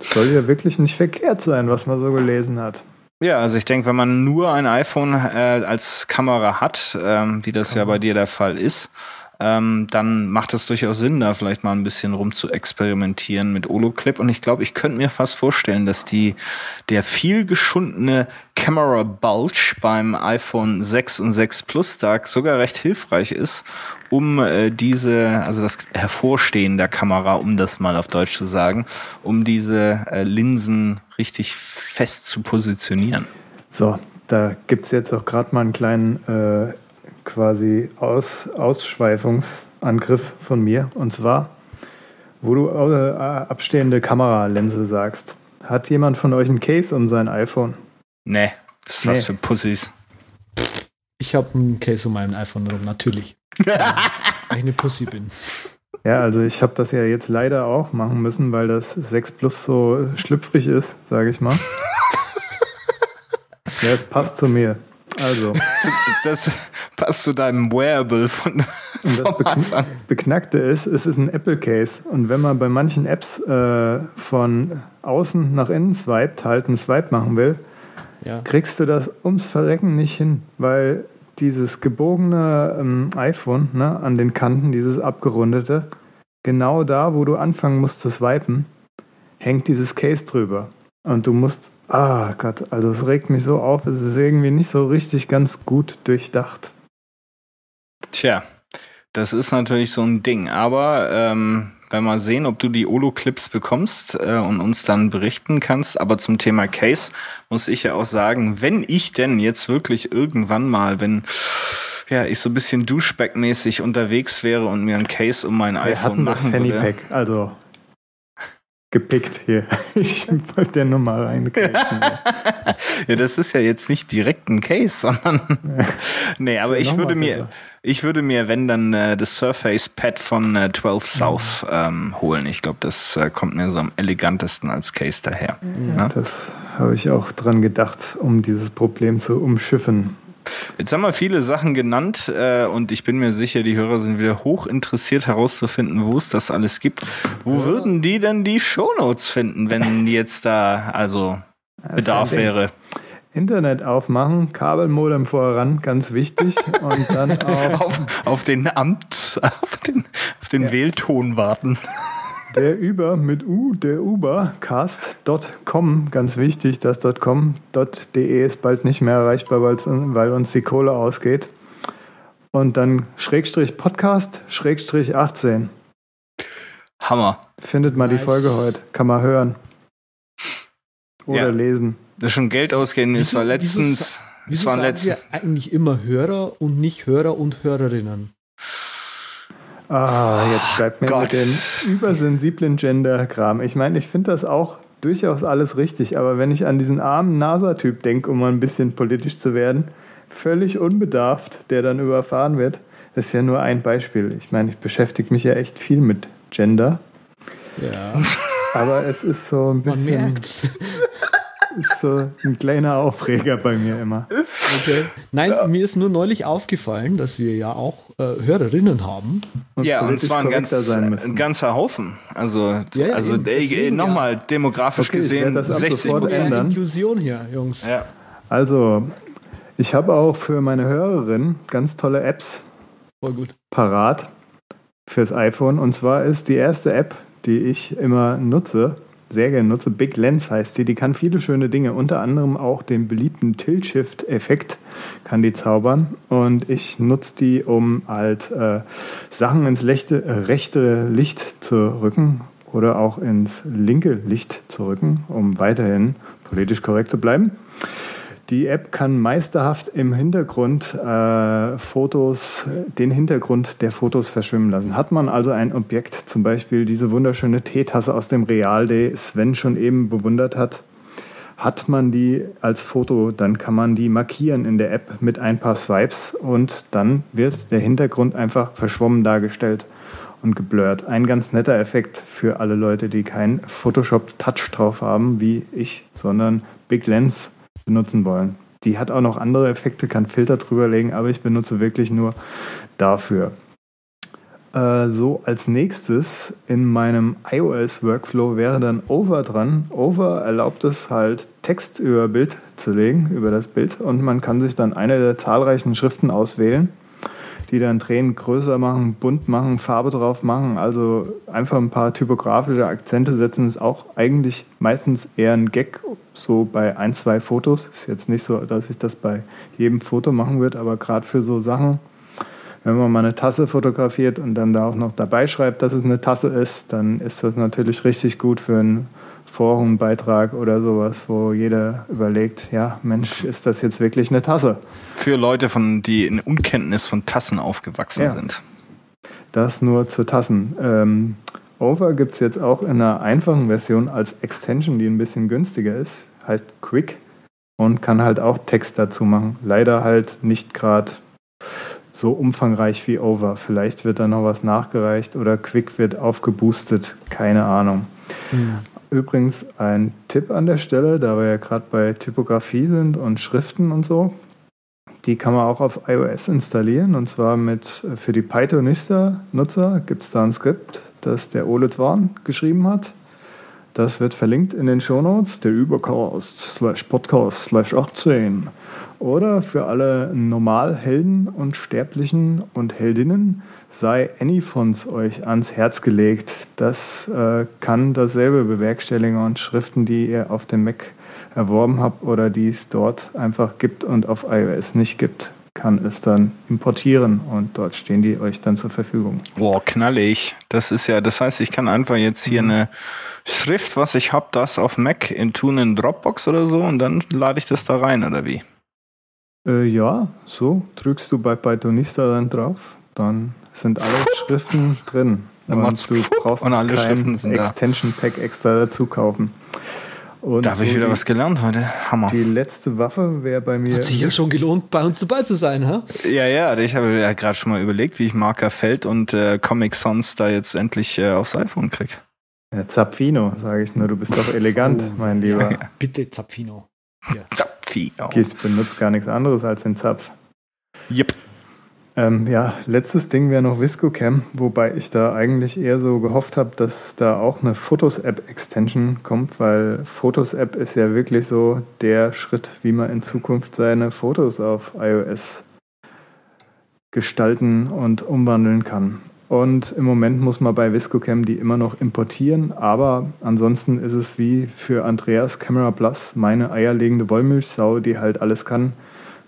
Soll ja wirklich nicht verkehrt sein, was man so gelesen hat. Ja, also ich denke, wenn man nur ein iPhone äh, als Kamera hat, ähm, wie das ja bei dir der Fall ist, ähm, dann macht es durchaus Sinn, da vielleicht mal ein bisschen rum zu experimentieren mit Oloclip. Und ich glaube, ich könnte mir fast vorstellen, dass die, der viel geschundene Camera Bulge beim iPhone 6 und 6 Plus Tag sogar recht hilfreich ist, um äh, diese, also das Hervorstehen der Kamera, um das mal auf Deutsch zu sagen, um diese äh, Linsen richtig fest zu positionieren. So, da gibt es jetzt auch gerade mal einen kleinen äh, quasi Aus, Ausschweifungsangriff von mir. Und zwar, wo du äh, abstehende Kameralinse sagst. Hat jemand von euch ein Case um sein iPhone? Nee, das ist nee. was für Pussys. Ich habe ein Case um mein iPhone rum, natürlich. weil ich eine Pussy bin. Ja, also ich habe das ja jetzt leider auch machen müssen, weil das 6 Plus so schlüpfrig ist, sage ich mal. ja, es passt zu mir. Also. Das passt zu deinem Wearable von. Und das Bekn Beknackte ist, es ist ein Apple Case. Und wenn man bei manchen Apps äh, von außen nach innen swiped, halt einen Swipe machen will, ja. kriegst du das ums Verrecken nicht hin, weil dieses gebogene ähm, iPhone ne, an den Kanten, dieses abgerundete, genau da, wo du anfangen musst zu swipen, hängt dieses Case drüber. Und du musst, ah Gott, also es regt mich so auf, es ist irgendwie nicht so richtig ganz gut durchdacht. Tja, das ist natürlich so ein Ding, aber ähm, werden wir sehen, ob du die Olo-Clips bekommst äh, und uns dann berichten kannst. Aber zum Thema Case muss ich ja auch sagen, wenn ich denn jetzt wirklich irgendwann mal, wenn ja, ich so ein bisschen Duschback-mäßig unterwegs wäre und mir ein Case um mein Wir iPhone machen das würde. Pack, also gepickt hier. Ich wollte der Nummer reinkriegen. ja, das ist ja jetzt nicht direkt ein Case, sondern. nee, aber ich würde mir, ich würde mir, wenn dann äh, das Surface Pad von äh, 12 South ähm, holen. Ich glaube, das äh, kommt mir so am elegantesten als Case daher. Ja, ja? Das habe ich auch dran gedacht, um dieses Problem zu umschiffen. Jetzt haben wir viele Sachen genannt äh, und ich bin mir sicher, die Hörer sind wieder hoch interessiert herauszufinden, wo es das alles gibt. Wo ja. würden die denn die Shownotes finden, wenn jetzt da also Bedarf wäre? Internet aufmachen, Kabelmodem voran, ganz wichtig. Und dann auf, auf den Amt, auf den, auf den ja. Wählton warten. Der Über mit U, der Uber, cast.com, ganz wichtig, das .com.de ist bald nicht mehr erreichbar, weil uns die Kohle ausgeht. Und dann Schrägstrich Podcast, Schrägstrich 18. Hammer. Findet mal nice. die Folge heute, kann man hören. Oder ja. lesen. Das ist schon Geld ausgehen, es war letztens. Wieso, wieso es waren letztens. eigentlich immer Hörer und nicht Hörer und Hörerinnen? Ah, jetzt bleibt mir Gott. mit dem übersensiblen Gender-Kram. Ich meine, ich finde das auch durchaus alles richtig, aber wenn ich an diesen armen NASA-Typ denke, um mal ein bisschen politisch zu werden, völlig unbedarft, der dann überfahren wird, das ist ja nur ein Beispiel. Ich meine, ich beschäftige mich ja echt viel mit Gender. Ja. Aber es ist so ein bisschen. Man merkt's ist so ein kleiner Aufreger bei mir immer. Okay. Nein, ja. mir ist nur neulich aufgefallen, dass wir ja auch äh, Hörerinnen haben. Und ja, und zwar ein, ganz, ein ganzer Haufen. Also, ja, ja, also nochmal demografisch okay, gesehen, das 60 ändern. Inklusion hier, Jungs. Ja. Also, ich habe auch für meine Hörerin ganz tolle Apps Voll gut. parat fürs iPhone. Und zwar ist die erste App, die ich immer nutze, sehr gerne nutze. Big Lens heißt die. Die kann viele schöne Dinge, unter anderem auch den beliebten Tilt-Shift-Effekt kann die zaubern. Und ich nutze die, um halt äh, Sachen ins lechte, äh, rechte Licht zu rücken oder auch ins linke Licht zu rücken, um weiterhin politisch korrekt zu bleiben. Die App kann meisterhaft im Hintergrund äh, Fotos, den Hintergrund der Fotos verschwimmen lassen. Hat man also ein Objekt, zum Beispiel diese wunderschöne Teetasse aus dem Real, die Sven schon eben bewundert hat, hat man die als Foto, dann kann man die markieren in der App mit ein paar Swipes und dann wird der Hintergrund einfach verschwommen dargestellt und geblurrt. Ein ganz netter Effekt für alle Leute, die kein Photoshop Touch drauf haben, wie ich, sondern Big Lens benutzen wollen. Die hat auch noch andere Effekte, kann Filter drüberlegen, aber ich benutze wirklich nur dafür. äh, so als nächstes in meinem iOS-Workflow wäre dann Over dran. Over erlaubt es halt, Text über Bild zu legen, über das Bild. Und man kann sich dann eine der zahlreichen Schriften auswählen, die dann Tränen größer machen, bunt machen, Farbe drauf machen. Also einfach ein paar typografische Akzente setzen ist auch eigentlich meistens eher ein Gag, so bei ein, zwei Fotos. Ist jetzt nicht so, dass ich das bei jedem Foto machen würde, aber gerade für so Sachen wenn man mal eine Tasse fotografiert und dann da auch noch dabei schreibt, dass es eine Tasse ist, dann ist das natürlich richtig gut für einen Forumbeitrag oder sowas, wo jeder überlegt, ja, Mensch, ist das jetzt wirklich eine Tasse? Für Leute, von, die in Unkenntnis von Tassen aufgewachsen Ja. sind. Das nur zu Tassen. Ähm, Over gibt es jetzt auch in einer einfachen Version als Extension, die ein bisschen günstiger ist. Heißt Quick und kann halt auch Text dazu machen. Leider halt nicht gerade so umfangreich wie Over. Vielleicht wird da noch was nachgereicht oder Quick wird aufgeboostet. Keine Ahnung. Übrigens ein Tipp an der Stelle, da wir ja gerade bei Typografie sind und Schriften und so. Die kann man auch auf iOS installieren und zwar mit äh, für die Pythonista-Nutzer gibt es da ein Skript, das der Ole Zwan geschrieben hat. Das wird verlinkt in den Shownotes, der Übercast slash Podcast slash 18. Oder für alle Normalhelden und Sterblichen und Heldinnen sei Anyfons euch ans Herz gelegt. Das äh, kann dasselbe bewerkstelligen und Schriften, die ihr auf dem Mac erworben habt oder die es dort einfach gibt und auf iOS nicht gibt, kann es dann importieren und dort stehen die euch dann zur Verfügung. Boah, knallig. Das ist ja, das heißt, ich kann einfach jetzt hier eine Schrift, was ich hab, das auf Mac in tun in Dropbox oder so und dann lade ich das da rein oder wie? Äh, ja, so drückst du bei Pythonista dann drauf, dann sind alle Schriften drin. Dann und du brauchst und alle kein. Extension Pack extra dazu kaufen. Und Da habe ich wieder die, was gelernt heute. Hammer. Die letzte Waffe wäre bei mir. Hat sich ja schon gelohnt, bei uns dabei zu sein, ha? Ja, ja, ich habe ja gerade schon mal überlegt, wie ich Marker Feld und äh, Comic Sans da jetzt endlich äh, aufs iPhone krieg. Ja, Zapfino, sage ich nur, du bist doch elegant, Oh. mein Lieber. Bitte, Zapfino. Ja. Zapfi. Oh. Gehst benutzt gar nichts anderes als den Zapf. Yep. Ähm, ja, letztes Ding wäre noch ViscoCam, wobei ich da eigentlich eher so gehofft habe, dass da auch eine Fotos-App-Extension kommt, weil Fotos-App ist ja wirklich so der Schritt, wie man in Zukunft seine Fotos auf iOS gestalten und umwandeln kann. Und im Moment muss man bei ViscoCam die immer noch importieren, aber ansonsten ist es wie für Andreas Camera Plus meine eierlegende Wollmilchsau, die halt alles kann.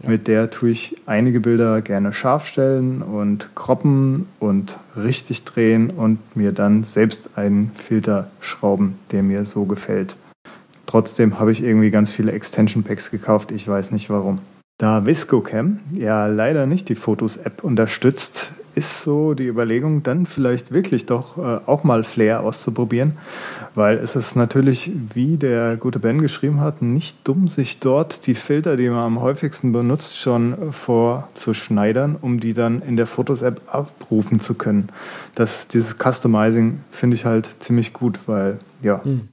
Mit der tue ich einige Bilder gerne scharf stellen und kroppen und richtig drehen und mir dann selbst einen Filter schrauben, der mir so gefällt. Trotzdem habe ich irgendwie ganz viele Extension Packs gekauft, ich weiß nicht warum. Da ViscoCam ja leider nicht die Fotos-App unterstützt, ist so die Überlegung, dann vielleicht wirklich doch äh, auch mal Flair auszuprobieren, weil es ist natürlich, wie der gute Ben geschrieben hat, nicht dumm, sich dort die Filter, die man am häufigsten benutzt, schon vorzuschneidern, um die dann in der Fotos-App abrufen zu können. Das, dieses Customizing finde ich halt ziemlich gut, weil ja, Hm.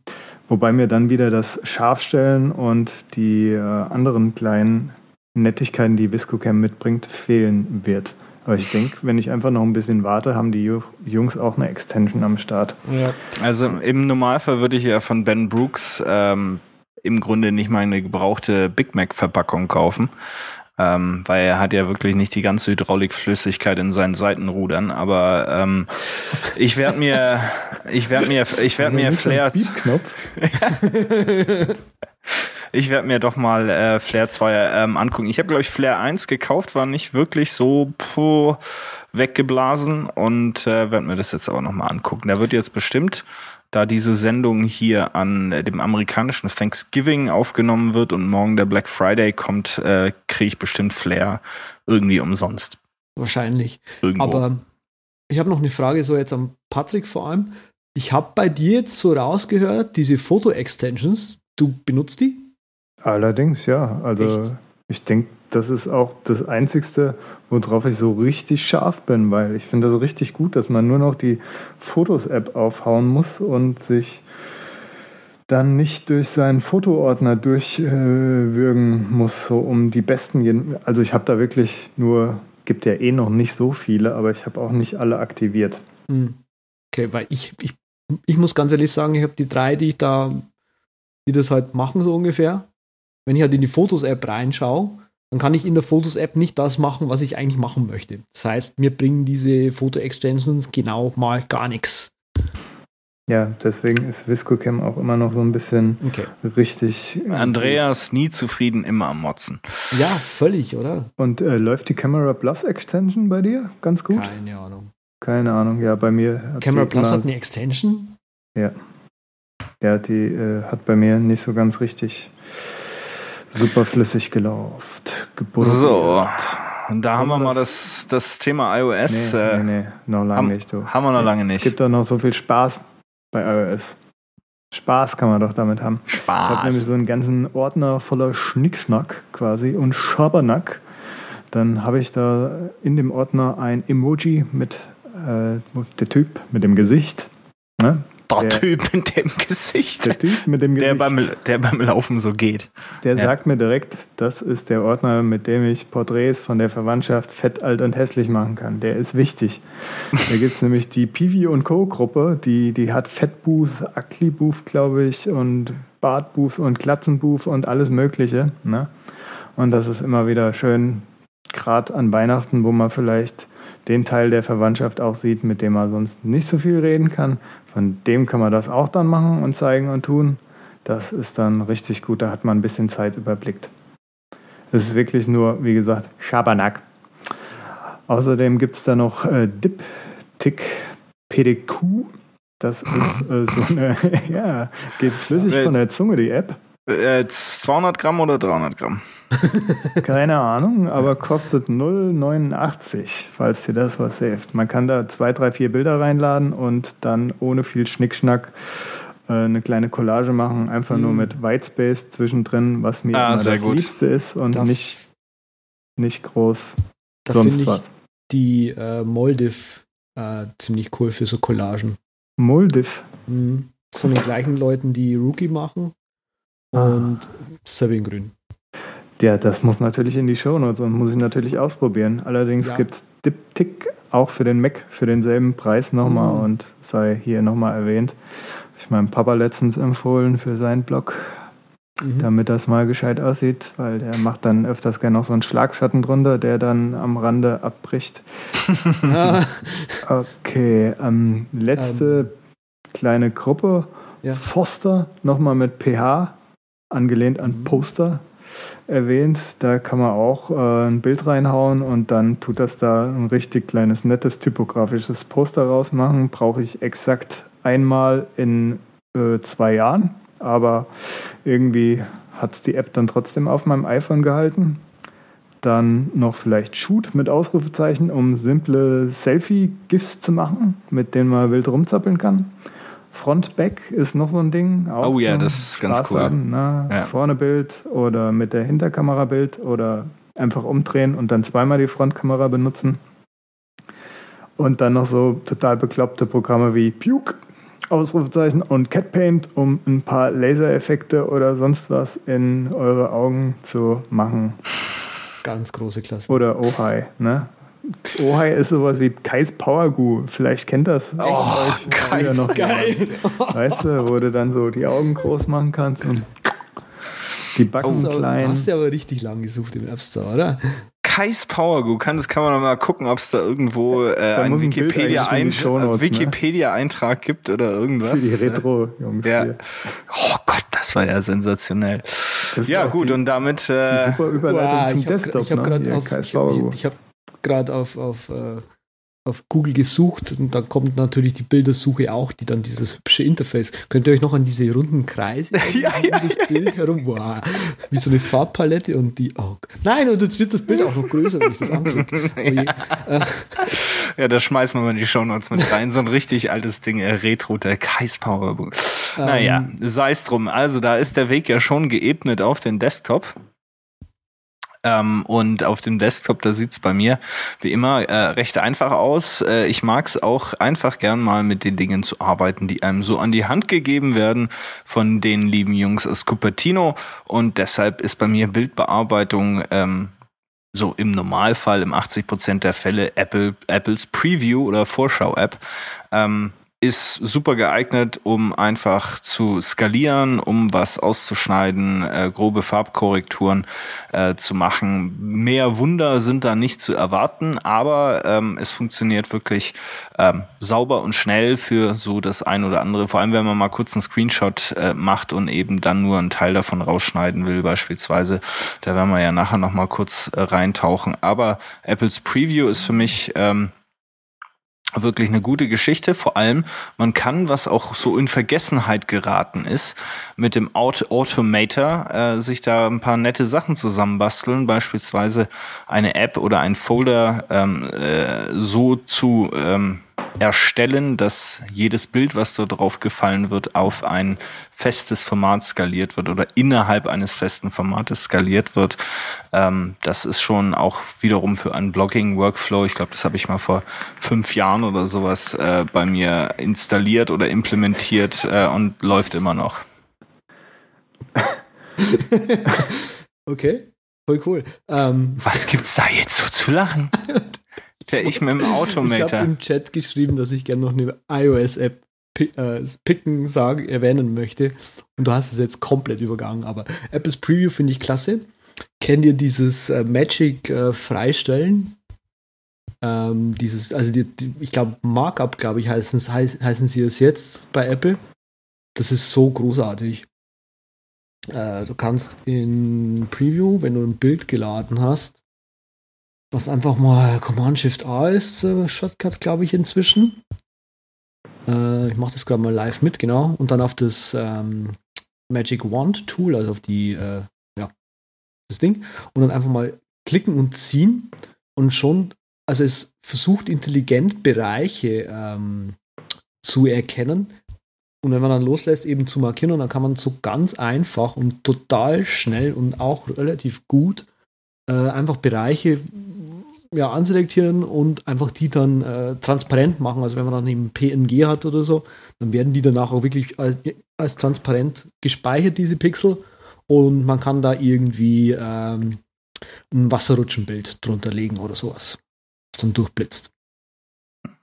Wobei mir dann wieder das Scharfstellen und die äh, anderen kleinen Nettigkeiten, die ViscoCam mitbringt, fehlen wird. Aber ich denke, wenn ich einfach noch ein bisschen warte, haben die Ju- Jungs auch eine Extension am Start. Ja. Also im Normalfall würde ich ja von Ben Brooks ähm, im Grunde nicht mal eine gebrauchte Big Mac Verpackung kaufen, ähm, weil er hat ja wirklich nicht die ganze Hydraulikflüssigkeit in seinen Seitenrudern. Aber ähm, ich werde mir, ich werde mir, ich werde mir Beep-Knopf. ich werde mir doch mal äh, Flair 2 ähm, angucken. Ich habe glaube ich Flair 1 gekauft, war nicht wirklich so puh, weggeblasen und äh, werde mir das jetzt aber noch mal angucken. Da wird jetzt bestimmt da diese Sendung hier an äh, dem amerikanischen Thanksgiving aufgenommen wird und morgen der Black Friday kommt, äh, kriege ich bestimmt Flair irgendwie umsonst. Wahrscheinlich. Irgendwo. Aber ich habe noch eine Frage, so jetzt am Patrick vor allem. Ich habe bei dir jetzt so rausgehört, diese Foto-Extensions, du benutzt die? Allerdings, ja. Also Echt? ich denke, das ist auch das Einzigste, worauf ich so richtig scharf bin, weil ich finde das richtig gut, dass man nur noch die Fotos-App aufhauen muss und sich dann nicht durch seinen Fotoordner durchwürgen muss, so um die besten. Also ich habe da wirklich nur Gibt ja eh noch nicht so viele, aber ich habe auch nicht alle aktiviert. Hm. Okay, weil ich, ich, ich muss ganz ehrlich sagen, ich habe die drei, die ich da, die das halt machen, so ungefähr. Wenn ich halt in die Fotos-App reinschaue, dann kann ich in der Fotos-App nicht das machen, was ich eigentlich machen möchte. Das heißt, mir bringen diese Foto-Extensions genau mal gar nichts. Ja, deswegen ist ViscoCam auch immer noch so ein bisschen Okay. richtig. Andreas nie zufrieden, immer am Motzen. Ja, völlig, oder? Und äh, läuft die Camera Plus Extension bei dir ganz gut? Keine Ahnung. Keine Ahnung, ja, bei mir. hat Camera die Plus hat eine Extension. Ja, die äh, hat bei mir nicht so ganz richtig super flüssig gelauft. Gebuddelt. So, und da Sollen haben wir mal das- das, Thema iOS. Nee, äh, nee, nee, noch lange haben, nicht. Du. haben wir noch lange nicht. gibt doch noch so viel Spaß bei iOS. Spaß kann man doch damit haben. Ich habe nämlich Spaß. so einen ganzen Ordner voller Schnickschnack quasi und Schabernack. Dann habe ich da in dem Ordner ein Emoji mit äh, der Typ mit dem Gesicht. Ne? Der der- Typ mit dem Gesicht, Der Typ mit dem der Gesicht. beim, der beim Laufen so geht. Der Ja. sagt mir direkt, das ist der Ordner, mit dem ich Porträts von der Verwandtschaft fett, alt und hässlich machen kann. Der ist wichtig. Da gibt es nämlich die Pivi und Co. Gruppe, die, die hat Fettbooth, Ugly-Booth, glaube ich, und Bartbooth und Glatzenbooth und alles Mögliche. Ne? Und das ist immer wieder schön, gerade an Weihnachten, wo man vielleicht den Teil der Verwandtschaft auch sieht, mit dem man sonst nicht so viel reden kann. Von dem kann man das auch dann machen und zeigen und tun. Das ist dann richtig gut, da hat man ein bisschen Zeit überblickt. Es ist wirklich nur, wie gesagt, Schabernack. Außerdem gibt es da noch äh, Diptyque PDQ. Das ist äh, so eine, ja, geht flüssig von der Zunge, die App. Äh, 200 Gramm oder 300 Gramm? Keine Ahnung, aber kostet 0,89, falls dir das was hilft. Man kann da zwei, drei, vier Bilder reinladen und dann ohne viel Schnickschnack äh, eine kleine Collage machen, einfach nur mit Whitespace zwischendrin, was mir Ah, das gut. Liebste ist und Da- nicht, nicht groß Da sonst ich was. die äh, Moldiv äh, ziemlich cool für so Collagen. Moldiv. Mhm. Von den gleichen Leuten, die Rookie machen. Und Savin Grün. Ja, das muss natürlich in die Shownotes und muss ich natürlich ausprobieren. Allerdings Ja. gibt es Diptyque auch für den Mac für denselben Preis nochmal Mhm. und sei hier nochmal erwähnt. Hab ich meinem Papa letztens empfohlen für seinen Blog, Mhm. damit das mal gescheit aussieht, weil der macht dann öfters gerne noch so einen Schlagschatten drunter, der dann am Rande abbricht. Okay, ähm, letzte kleine Gruppe. ja. Foster nochmal mit PH, angelehnt an Mhm. Poster erwähnt. Da kann man auch äh, ein Bild reinhauen und dann tut das da ein richtig kleines, nettes, typografisches Poster rausmachen. Brauche ich exakt einmal in äh, zwei Jahren, aber irgendwie hat die App dann trotzdem auf meinem iPhone gehalten. Dann noch vielleicht Shoot mit Ausrufezeichen, um simple Selfie-GIFs zu machen, mit denen man wild rumzappeln kann. Front-Back ist noch so ein Ding. Auch Oh ja, das ist ganz Spaß cool. Haben, ne? Ja. Vorne Bild oder mit der Hinterkamera Bild oder einfach umdrehen und dann zweimal die Frontkamera benutzen. Und dann noch so total bekloppte Programme wie Puke, Ausrufezeichen und Cat Paint, um ein paar Lasereffekte oder sonst was in eure Augen zu machen. Ganz große Klasse. Oder Ohai, ne? Ohai ist sowas wie Kais Power Goo. Vielleicht kennt das Oh, Kais, noch Geil. jemand. Weißt du, wo du dann so die Augen groß machen kannst und die Backen So, du klein. hast ja aber richtig lang gesucht im App Store, oder? Kais Power Goo, kann, das kann man noch mal gucken, ob es da irgendwo äh, Da einen die Shownotes, ne? Wikipedia-Eintrag gibt oder irgendwas. Für die Retro-Jungs Ja. hier. Oh Gott, das war ja sensationell. Ja gut, die, und damit die äh, super Überleitung Wow, zum ich hab- Desktop. Ich habe ne? gerade auf, Kais ich, ich, ich hab grad auf, auf, äh, auf Google gesucht und dann kommt natürlich die Bildersuche auch, die dann dieses hübsche Interface. Könnt ihr euch noch an diese runden Kreise Ja, um das Bild herum? Wow, wie so eine Farbpalette und die. Oh. Nein, und jetzt wird das Bild auch noch größer, wenn ich das anklicke. Oh je. ja, da schmeißen wir mal in die Shownotes mit rein. So ein richtig altes Ding, äh, Retro, der Kais Goo. Naja, sei es drum. Also da ist der Weg ja schon geebnet auf den Desktop. Ähm, und auf dem Desktop, da sieht's bei mir wie immer äh, recht einfach aus. Äh, ich mag's auch einfach gern mal mit den Dingen zu arbeiten, die einem so an die Hand gegeben werden von den lieben Jungs aus Cupertino. Und deshalb ist bei mir Bildbearbeitung ähm, so im Normalfall, im 80 Prozent der Fälle, Apple, Apples Preview oder Vorschau-App. Ähm, ist super geeignet, um einfach zu skalieren, um was auszuschneiden, äh, grobe Farbkorrekturen äh, zu machen. Mehr Wunder sind da nicht zu erwarten, aber ähm, es funktioniert wirklich ähm, sauber und schnell für so das ein oder andere. Vor allem, wenn man mal kurz einen Screenshot äh, macht und eben dann nur einen Teil davon rausschneiden will, beispielsweise. Da werden wir ja nachher noch mal kurz äh, reintauchen. Aber Apples Preview ist für mich ähm, wirklich eine gute Geschichte. Vor allem, man kann, was auch so in Vergessenheit geraten ist, mit dem Auto Automator äh, sich da ein paar nette Sachen zusammenbasteln, beispielsweise eine App oder ein Folder ähm, äh, so zu ähm, erstellen, dass jedes Bild, was dort drauf gefallen wird, auf ein festes Format skaliert wird oder innerhalb eines festen Formates skaliert wird. Ähm, das ist schon auch wiederum für einen Blogging-Workflow. Ich glaube, das habe ich mal vor fünf Jahren oder sowas äh, bei mir installiert oder implementiert äh, und läuft immer noch. okay, voll cool. Ähm, Was gibt's da jetzt so zu lachen? Der ich mit dem Automator. Ich habe im Chat geschrieben, dass ich gerne noch eine iOS-App äh, picken, sagen, erwähnen möchte. Und du hast es jetzt komplett übergangen. Aber Apples Preview finde ich klasse. Kennt ihr dieses äh, Magic äh, Freistellen? Ähm, dieses, also die, die, ich glaube, Markup, glaube ich, heißen, heiß, heißen sie es jetzt bei Apple. Das ist so großartig. Äh, du kannst in Preview, wenn du ein Bild geladen hast, was einfach mal Command Shift A ist, äh, Shortcut, glaube ich, inzwischen. Äh, ich mache das gerade mal live mit, genau. Und dann auf das ähm, Magic Wand Tool, also auf die, äh, ja, das Ding. Und dann einfach mal klicken und ziehen. Und schon, also es versucht intelligent Bereiche ähm, zu erkennen. Und wenn man dann loslässt, eben zu markieren, und dann kann man so ganz einfach und total schnell und auch relativ gut äh, einfach Bereiche ja, anselektieren und einfach die dann äh, transparent machen. Also wenn man dann eben PNG hat oder so, dann werden die danach auch wirklich als, als transparent gespeichert, diese Pixel. Und man kann da irgendwie ähm, ein Wasserrutschenbild drunter legen oder sowas. Das dann durchblitzt.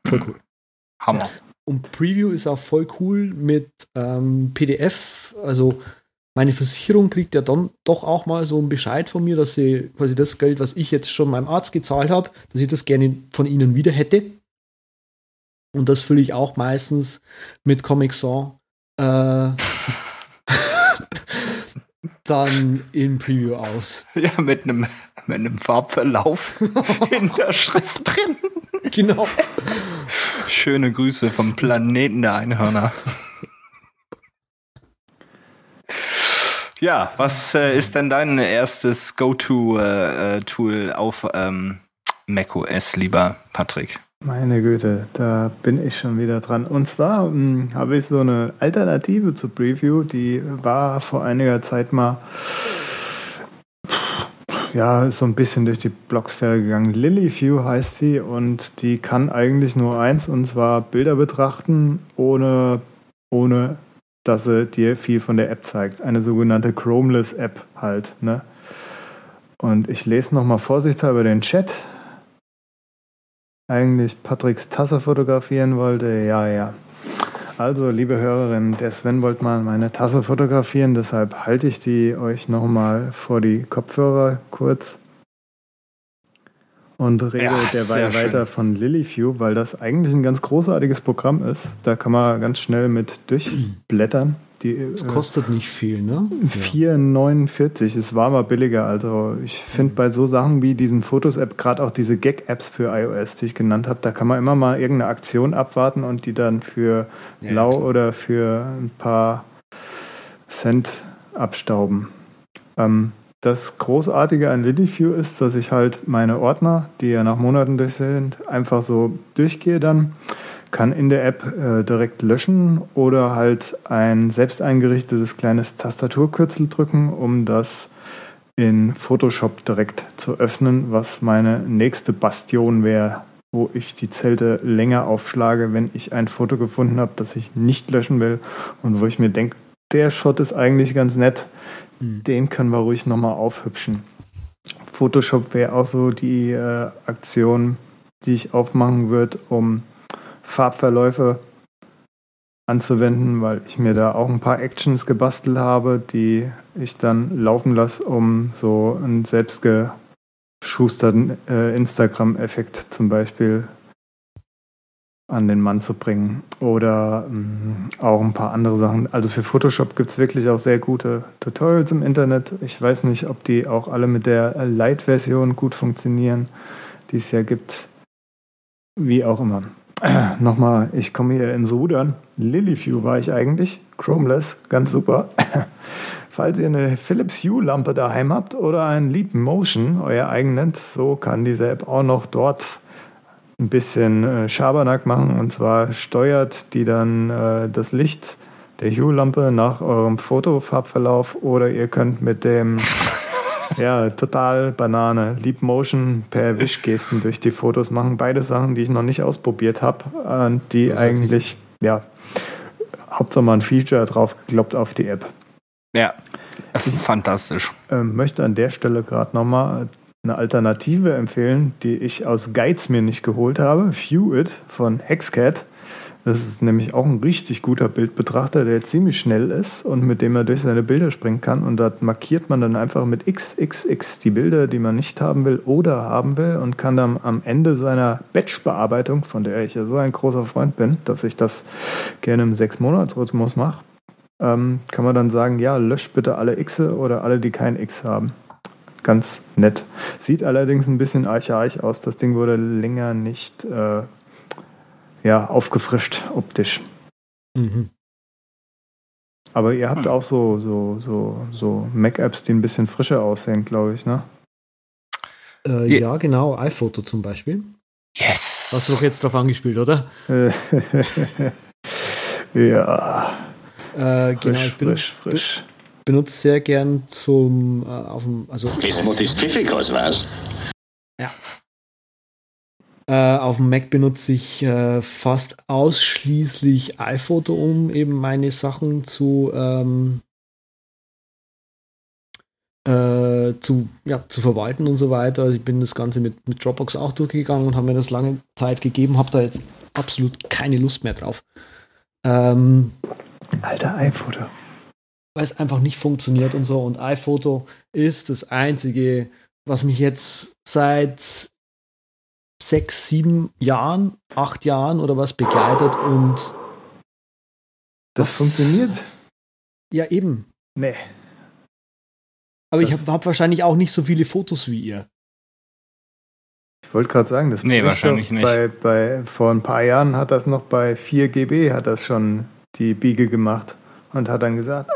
Voll cool. Hammer. Und Preview ist auch voll cool mit ähm, PDF, also meine Versicherung kriegt ja dann doch auch mal so einen Bescheid von mir, dass sie quasi das Geld, was ich jetzt schon meinem Arzt gezahlt habe, dass ich das gerne von ihnen wieder hätte. Und das fülle ich auch meistens mit Comic Sans äh, dann in Preview aus. Ja, mit einem, mit einem Farbverlauf in der Schrift drin. Genau. Schöne Grüße vom Planeten der Einhörner. Ja, was äh, ist denn dein erstes Go-To-Tool äh, auf ähm, macOS, lieber Patrick? Meine Güte, da bin ich schon wieder dran. Und zwar hm, habe ich so eine Alternative zu Preview, die war vor einiger Zeit mal, ja, ist so ein bisschen durch die Blogsphäre gegangen. Lilyview heißt sie und die kann eigentlich nur eins, und zwar Bilder betrachten, ohne, ohne dass sie dir viel von der App zeigt. Eine sogenannte Chromeless App halt. Ne? Und ich lese nochmal vorsichtshalber den Chat. Eigentlich Patricks Tasse fotografieren wollte. Ja, ja. Also, liebe Hörerinnen, der Sven wollte mal meine Tasse fotografieren, deshalb halte ich die euch nochmal vor die Kopfhörer kurz und rede Ja, derweil weiter schön. von Lilyview, weil das eigentlich ein ganz großartiges Programm ist. Da kann man ganz schnell mit durchblättern. Die, Es äh, kostet nicht viel, ne? 4,49. Es war mal billiger. Also ich finde bei so Sachen wie diesen Fotos-App, gerade auch diese Gag-Apps für iOS, die ich genannt habe, da kann man immer mal irgendeine Aktion abwarten und die dann für Ja, lau klar. oder für ein paar Cent abstauben. Ähm, das Großartige an Lilyview ist, dass ich halt meine Ordner, die ja nach Monaten durch sind, einfach so durchgehe dann, kann in der App äh, direkt löschen oder halt ein selbst eingerichtetes kleines Tastaturkürzel drücken, um das in Photoshop direkt zu öffnen, was meine nächste Bastion wäre, wo ich die Zelte länger aufschlage, wenn ich ein Foto gefunden habe, das ich nicht löschen will und wo ich mir denke, der Shot ist eigentlich ganz nett, Hm. den können wir ruhig nochmal aufhübschen. Photoshop wäre auch so die äh, Aktion, die ich aufmachen würde, um Farbverläufe anzuwenden, weil ich mir da auch ein paar Actions gebastelt habe, die ich dann laufen lasse, um so einen selbstgeschusterten äh, Instagram-Effekt zum Beispiel an den Mann zu bringen. Oder mh, mm, auch ein paar andere Sachen. Also für Photoshop gibt es wirklich auch sehr gute Tutorials im Internet. Ich weiß nicht, ob die auch alle mit der Light-Version gut funktionieren, die es ja gibt. Wie auch immer. Äh, nochmal, ich komme hier ins Rudern. Lilyview war ich eigentlich. Chromeless, ganz super. Falls ihr eine Philips Hue-Lampe daheim habt oder ein Leap Motion, euer eigen nennt, so kann diese App auch noch dort ein bisschen äh, Schabernack machen. Und zwar steuert die dann äh, das Licht der Hue-Lampe nach eurem Fotofarbverlauf oder ihr könnt mit dem ja, total Banane. Leap Motion per Wischgesten durch die Fotos machen. Beide Sachen, die ich noch nicht ausprobiert habe und die eigentlich, ja, Hauptsache mal ein Feature drauf gekloppt auf die App. Ja, fantastisch. Ähm, möchte an der Stelle gerade nochmal eine Alternative empfehlen, die ich aus Guides mir nicht geholt habe. View It von Hexcat. Das ist nämlich auch ein richtig guter Bildbetrachter, der ziemlich schnell ist und mit dem man durch seine Bilder springen kann. Und da markiert man dann einfach mit XXX die Bilder, die man nicht haben will oder haben will und kann dann am Ende seiner Batch-Bearbeitung, von der ich ja so ein großer Freund bin, dass ich das gerne im Sechs-Monats-Rhythmus mache, ähm, kann man dann sagen, ja, löscht bitte alle X oder alle, die kein X haben. Ganz nett. Sieht allerdings ein bisschen archaisch aus. Das Ding wurde länger nicht äh, ja, aufgefrischt optisch. Mhm. Aber ihr habt hm. auch so, so, so, so Mac-Apps, die ein bisschen frischer aussehen, glaube ich, ne? Äh, ja. ja, genau. iPhoto zum Beispiel. Yes! Hast du doch jetzt drauf angespielt, oder? ja. Äh, genau, frisch, frisch, frisch. Benutze sehr gern zum äh, auf dem, also. Bismut ist pfiffig, aus was? Ja, äh, auf dem Mac benutze ich äh, fast ausschließlich iPhoto, um eben meine Sachen zu, ähm, äh, zu, ja, zu verwalten und so weiter. Also ich bin das Ganze mit, mit Dropbox auch durchgegangen und habe mir das lange Zeit gegeben, habe da jetzt absolut keine Lust mehr drauf. Ähm, Alter iPhoto. Weil es einfach nicht funktioniert und so. Und iPhoto ist das einzige, was mich jetzt seit sechs, sieben Jahren, acht Jahren oder was begleitet und das, das funktioniert. Ja, eben. Nee. Aber das ich habe hab wahrscheinlich auch nicht so viele Fotos wie ihr. Ich wollte gerade sagen, das nee, wahrscheinlich nicht. Bei, bei, vor ein paar Jahren hat das noch bei 4 GB hat das schon die Biege gemacht und hat dann gesagt,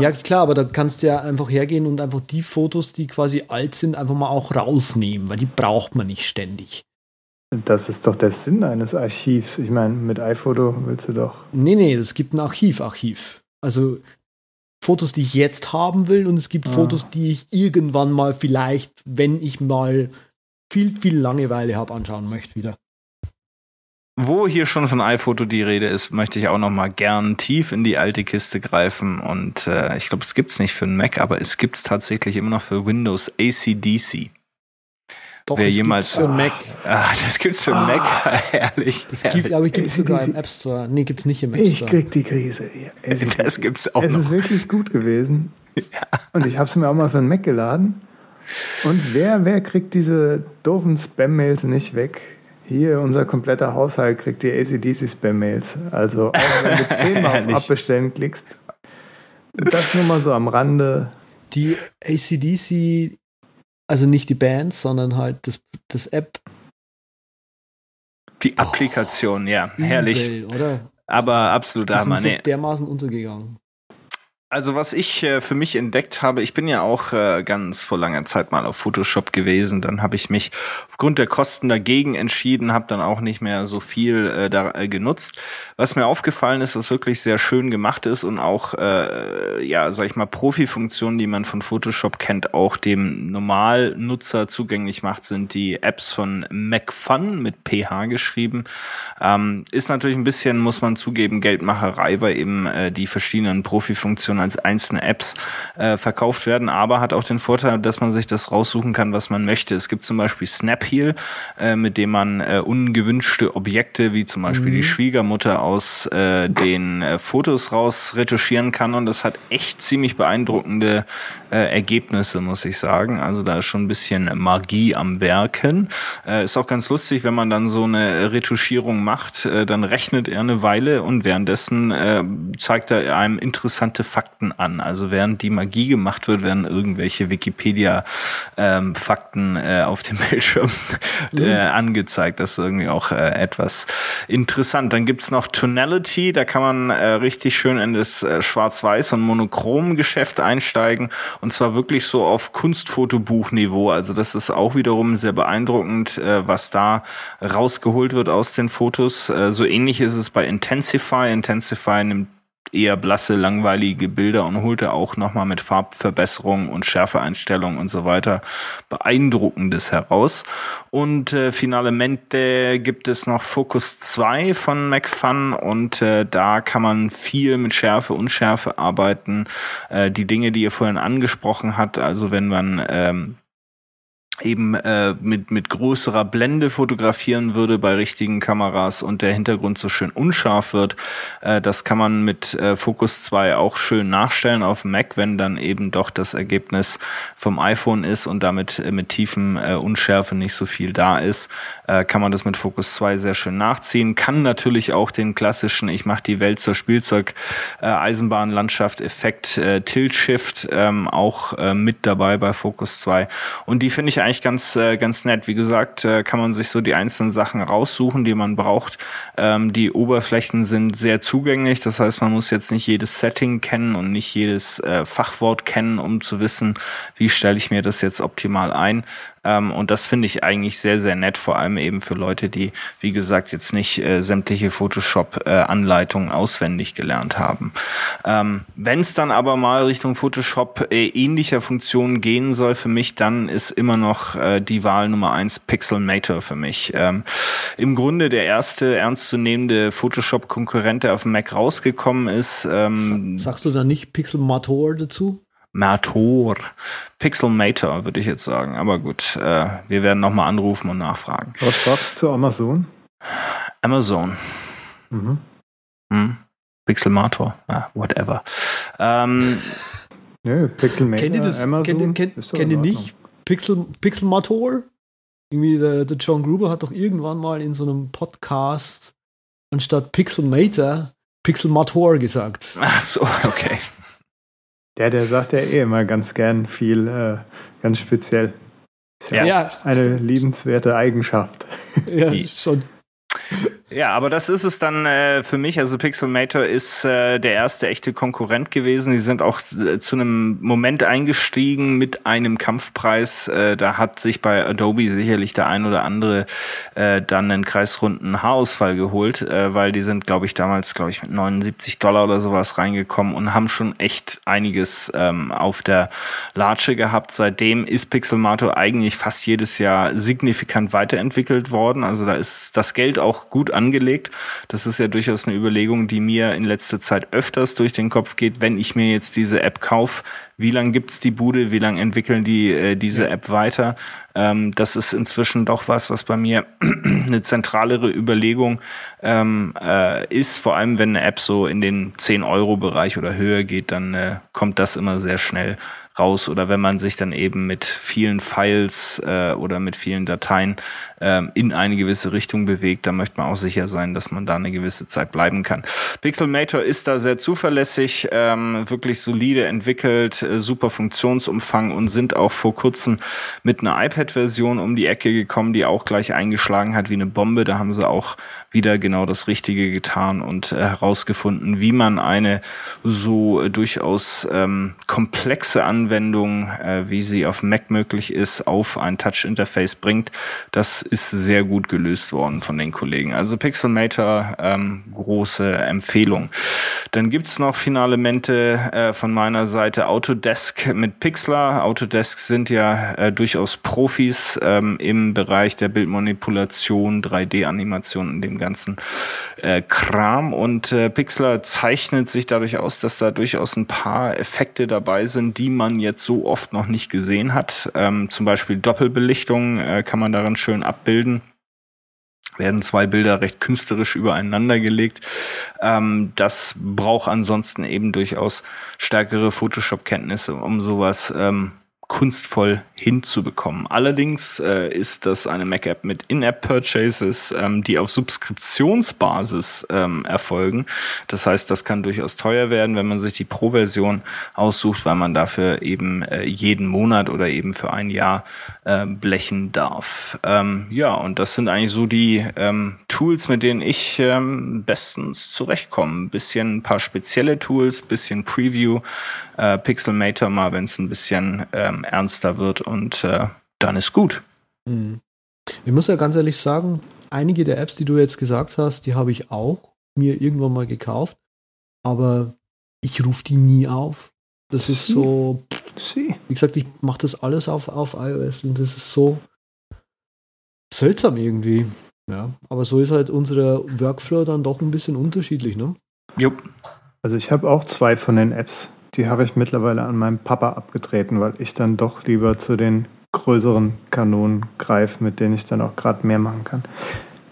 ja, klar, aber da kannst du ja einfach hergehen und einfach die Fotos, die quasi alt sind, einfach mal auch rausnehmen, weil die braucht man nicht ständig. Das ist doch der Sinn eines Archivs. Ich meine, mit iPhoto willst du doch. Nee, nee, es gibt ein Archiv, Archiv. Also Fotos, die ich jetzt haben will und es gibt ah. Fotos, die ich irgendwann mal vielleicht, wenn ich mal viel, viel Langeweile habe, anschauen möchte wieder. Wo hier schon von iPhoto die Rede ist, möchte ich auch noch mal gern tief in die alte Kiste greifen und äh, ich glaube, es gibt's nicht für einen Mac, aber es gibt's tatsächlich immer noch für Windows ACDC. Doch, Wer das jemals gibt's für Mac. Ah, das gibt's für ah, Mac, ehrlich. Das gibt, aber gibt es sogar im App Store. Nee, gibt's nicht im App Store. Ich krieg die Krise. Es, das gibt's auch Es noch. ist wirklich gut gewesen. ja. Und ich habe es mir auch mal für einen Mac geladen. Und wer, wer kriegt diese doofen Spam-Mails nicht weg? Hier, unser kompletter Haushalt kriegt die ACDC-Spam-Mails. Also, auch wenn du zehnmal auf Abbestellen klickst. Das nur mal so am Rande. Die ACDC, also nicht die Bands, sondern halt das, das App. Die Applikation, oh, ja, herrlich. Übel, oder? Aber absolut Hammer. So dermaßen untergegangen. Also was ich äh, für mich entdeckt habe, ich bin ja auch äh, ganz vor langer Zeit mal auf Photoshop gewesen, dann habe ich mich aufgrund der Kosten dagegen entschieden, habe dann auch nicht mehr so viel äh, da äh, genutzt. Was mir aufgefallen ist, was wirklich sehr schön gemacht ist und auch äh, ja, sag ich mal Profi-Funktionen, die man von Photoshop kennt, auch dem Normalnutzer zugänglich macht, sind die Apps von MacFun mit PH geschrieben. Ähm, ist natürlich ein bisschen, muss man zugeben, Geldmacherei, weil eben äh, die verschiedenen Profi-Funktionen als einzelne Apps äh, verkauft werden, aber hat auch den Vorteil, dass man sich das raussuchen kann, was man möchte. Es gibt zum Beispiel Snapheal, äh, mit dem man äh, ungewünschte Objekte wie zum Beispiel mhm. die Schwiegermutter aus äh, den äh, Fotos raus retuschieren kann und das hat echt ziemlich beeindruckende äh, Ergebnisse, muss ich sagen. Also da ist schon ein bisschen Magie am Werken. Äh, ist auch ganz lustig, wenn man dann so eine Retuschierung macht, äh, dann rechnet er eine Weile und währenddessen äh, zeigt er einem interessante Fakten an. Also während die Magie gemacht wird, werden irgendwelche Wikipedia-Fakten ähm, äh, auf dem Bildschirm äh, mhm. angezeigt. Das ist irgendwie auch äh, etwas interessant. Dann gibt's noch Tonality, da kann man äh, richtig schön in das äh, Schwarz-Weiß- und Monochrom-Geschäft einsteigen und zwar wirklich so auf Kunstfotobuchniveau. Also das ist auch wiederum sehr beeindruckend, äh, was da rausgeholt wird aus den Fotos. Äh, so ähnlich ist es bei Intensify. Intensify nimmt eher blasse, langweilige Bilder und holte auch nochmal mit Farbverbesserungen und Schärfeeinstellungen und so weiter beeindruckendes heraus. Und äh, finalmente gibt es noch Focus 2 von MacFun und äh, da kann man viel mit Schärfe, Unschärfe arbeiten. Äh, die Dinge, die ihr vorhin angesprochen habt, also wenn man ähm, eben äh, mit, mit größerer Blende fotografieren würde bei richtigen Kameras und der Hintergrund so schön unscharf wird. Äh, das kann man mit äh, Focus 2 auch schön nachstellen auf Mac, wenn dann eben doch das Ergebnis vom iPhone ist und damit äh, mit tiefen äh, Unschärfe nicht so viel da ist, äh, kann man das mit Focus 2 sehr schön nachziehen. Kann natürlich auch den klassischen, ich mache die Welt zur Spielzeug äh, Eisenbahnlandschaft Effekt äh, Tilt Shift ähm, auch äh, mit dabei bei Focus 2 und die finde ich eigentlich ganz, äh, ganz nett. Wie gesagt, äh, kann man sich so die einzelnen Sachen raussuchen, die man braucht. Ähm, die Oberflächen sind sehr zugänglich. Das heißt, man muss jetzt nicht jedes Setting kennen und nicht jedes äh, Fachwort kennen, um zu wissen, wie stelle ich mir das jetzt optimal ein. Ähm, und das finde ich eigentlich sehr, sehr nett, vor allem eben für Leute, die, wie gesagt, jetzt nicht äh, sämtliche Photoshop-Anleitungen äh, auswendig gelernt haben. Ähm, Wenn es dann aber mal Richtung Photoshop äh, ähnlicher Funktionen gehen soll für mich, dann ist immer noch äh, die Wahl Nummer eins Pixelmator für mich. Ähm, Im Grunde der erste ernstzunehmende Photoshop-Konkurrent, der auf dem Mac rausgekommen ist. Ähm, Sagst du da nicht Pixelmator dazu? Mator. Pixelmator, würde ich jetzt sagen. Aber gut, äh, wir werden nochmal anrufen und nachfragen. Was sagst du zu Amazon? Amazon. Mhm. Hm? Pixelmator, ah, whatever. Ähm, Nö, Pixelmator, kennt ihr das, Amazon. Kennt, kennt, kennt ihr nicht Pixel, Pixelmator? Irgendwie der, der John Gruber hat doch irgendwann mal in so einem Podcast anstatt Pixelmator Pixelmator gesagt. Ach so, okay. Der, der sagt ja eh immer ganz gern viel, äh, ganz speziell. Ist ja, ja. Eine liebenswerte Eigenschaft. Ja, schon. Ja, aber das ist es dann äh, für mich. Also Pixelmator ist äh, der erste echte Konkurrent gewesen. Die sind auch äh, zu einem Moment eingestiegen mit einem Kampfpreis. Äh, da hat sich bei Adobe sicherlich der ein oder andere äh, dann einen kreisrunden Haarausfall geholt, weil die sind, glaube ich, damals, glaube ich, mit 79 Dollar oder sowas reingekommen und haben schon echt einiges ähm, auf der Latsche gehabt. Seitdem ist Pixelmator eigentlich fast jedes Jahr signifikant weiterentwickelt worden. Also da ist das Geld auch gut angelegt. Das ist ja durchaus eine Überlegung, die mir in letzter Zeit öfters durch den Kopf geht, wenn ich mir jetzt diese App kaufe. Wie lange gibt's die Bude? Wie lange entwickeln die äh, diese App weiter? Ähm, das ist inzwischen doch was, was bei mir eine zentralere Überlegung ähm, äh, ist. Vor allem, wenn eine App so in den 10-Euro-Bereich oder höher geht, dann äh, kommt das immer sehr schnell raus oder wenn man sich dann eben mit vielen Files äh, oder mit vielen Dateien äh, in eine gewisse Richtung bewegt, dann möchte man auch sicher sein, dass man da eine gewisse Zeit bleiben kann. Pixelmator ist da sehr zuverlässig, ähm, wirklich solide entwickelt, äh, super Funktionsumfang und sind auch vor kurzem mit einer iPad-Version um die Ecke gekommen, die auch gleich eingeschlagen hat wie eine Bombe. Da haben sie auch wieder genau das Richtige getan und äh, herausgefunden, wie man eine so äh, durchaus ähm, komplexe Anwendung äh, wie sie auf Mac möglich ist, auf ein Touch-Interface bringt. Das ist sehr gut gelöst worden von den Kollegen. Also Pixelmator, ähm, große Empfehlung. Dann gibt's noch Finalemente äh, von meiner Seite Autodesk mit Pixlr. Autodesk sind ja äh, durchaus Profis ähm, im Bereich der Bildmanipulation, 3D-Animation und dem ganzen äh, Kram. Und äh, Pixlr zeichnet sich dadurch aus, dass da durchaus ein paar Effekte dabei sind, die man jetzt so oft noch nicht gesehen hat. Ähm, zum Beispiel Doppelbelichtung äh, kann man darin schön abbilden werden zwei Bilder recht künstlerisch übereinander gelegt. Ähm, das braucht ansonsten eben durchaus stärkere Photoshop-Kenntnisse, um sowas ähm, kunstvoll hinzubekommen. Allerdings äh, ist das eine Mac-App mit In-App-Purchases, ähm, die auf Subskriptionsbasis ähm, erfolgen. Das heißt, das kann durchaus teuer werden, wenn man sich die Pro-Version aussucht, weil man dafür eben äh, jeden Monat oder eben für ein Jahr äh, blechen darf. Ähm, ja, und das sind eigentlich so die ähm, Tools, mit denen ich ähm, bestens zurechtkomme. Ein bisschen ein paar spezielle Tools, bisschen Preview, äh, Pixelmator mal, wenn es ein bisschen ähm, ernster wird und äh, dann ist gut. Mhm. Ich muss ja ganz ehrlich sagen, einige der Apps, die du jetzt gesagt hast, die habe ich auch mir irgendwann mal gekauft, aber ich rufe die nie auf. Das ist so, Sie. wie gesagt, ich mache das alles auf, auf iOS und das ist so seltsam irgendwie. Ja, aber so ist halt unsere Workflow dann doch ein bisschen unterschiedlich, ne? Jupp. Also ich habe auch zwei von den Apps. Die habe ich mittlerweile an meinem Papa abgetreten, weil ich dann doch lieber zu den größeren Kanonen greife, mit denen ich dann auch gerade mehr machen kann.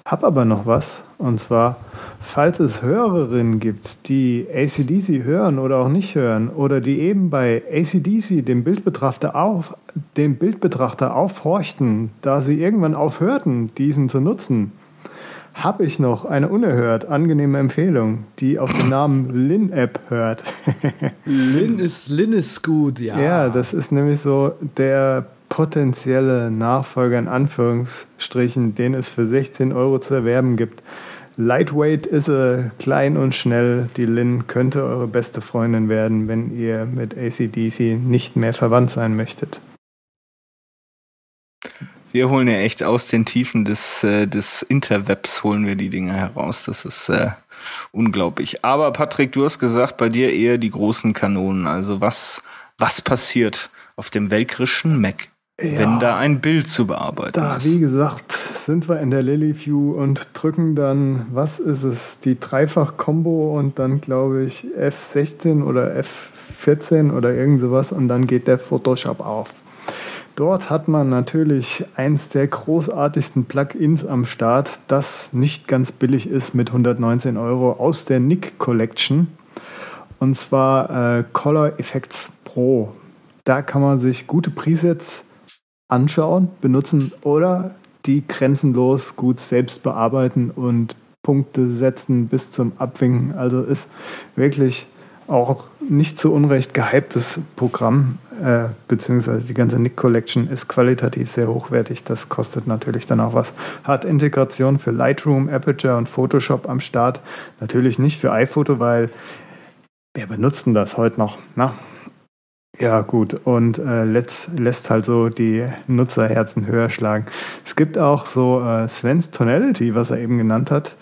Hab aber noch was, und zwar, falls es Hörerinnen gibt, die ACDC hören oder auch nicht hören, oder die eben bei ACDC dem Bildbetrachter, auf, dem Bildbetrachter aufhorchten, da sie irgendwann aufhörten, diesen zu nutzen, habe ich noch eine unerhört angenehme Empfehlung, die auf den Namen Lin-App hört. Lin ist, Lin ist gut, ja. Ja, das ist nämlich so der potenzielle Nachfolger in Anführungsstrichen, den es für 16 Euro zu erwerben gibt. Lightweight ist er, klein und schnell. Die Lin könnte eure beste Freundin werden, wenn ihr mit ACDC nicht mehr verwandt sein möchtet. Wir holen ja echt aus den Tiefen des, äh, des Interwebs holen wir die Dinge heraus. Das ist äh, unglaublich. Aber Patrick, du hast gesagt, bei dir eher die großen Kanonen. Also was, was passiert auf dem welkrischen Mac, Ja. wenn da ein Bild zu bearbeiten Da, ist? wie gesagt, sind wir in der Lilyview und drücken dann, was ist es, die Dreifach-Kombo und dann glaube ich F16 oder F14 oder irgend sowas und dann geht der Photoshop auf. Dort hat man natürlich eins der großartigsten Plugins am Start, das nicht ganz billig ist mit 119 Euro aus der Nick Collection. Und zwar äh, Color Effects Pro. Da kann man sich gute Presets anschauen, benutzen oder die grenzenlos gut selbst bearbeiten und Punkte setzen bis zum Abwinken. Also ist wirklich auch nicht zu Unrecht gehyptes Programm, äh, beziehungsweise die ganze Nick Collection ist qualitativ sehr hochwertig. Das kostet natürlich dann auch was. Hat Integration für Lightroom, Aperture und Photoshop am Start. Natürlich nicht für iPhoto, weil wer benutzt denn das heute noch? Na? Ja, gut. Und äh, letzt, lässt halt so die Nutzerherzen höher schlagen. Es gibt auch so äh, Sven's Tonality, was er eben genannt hat.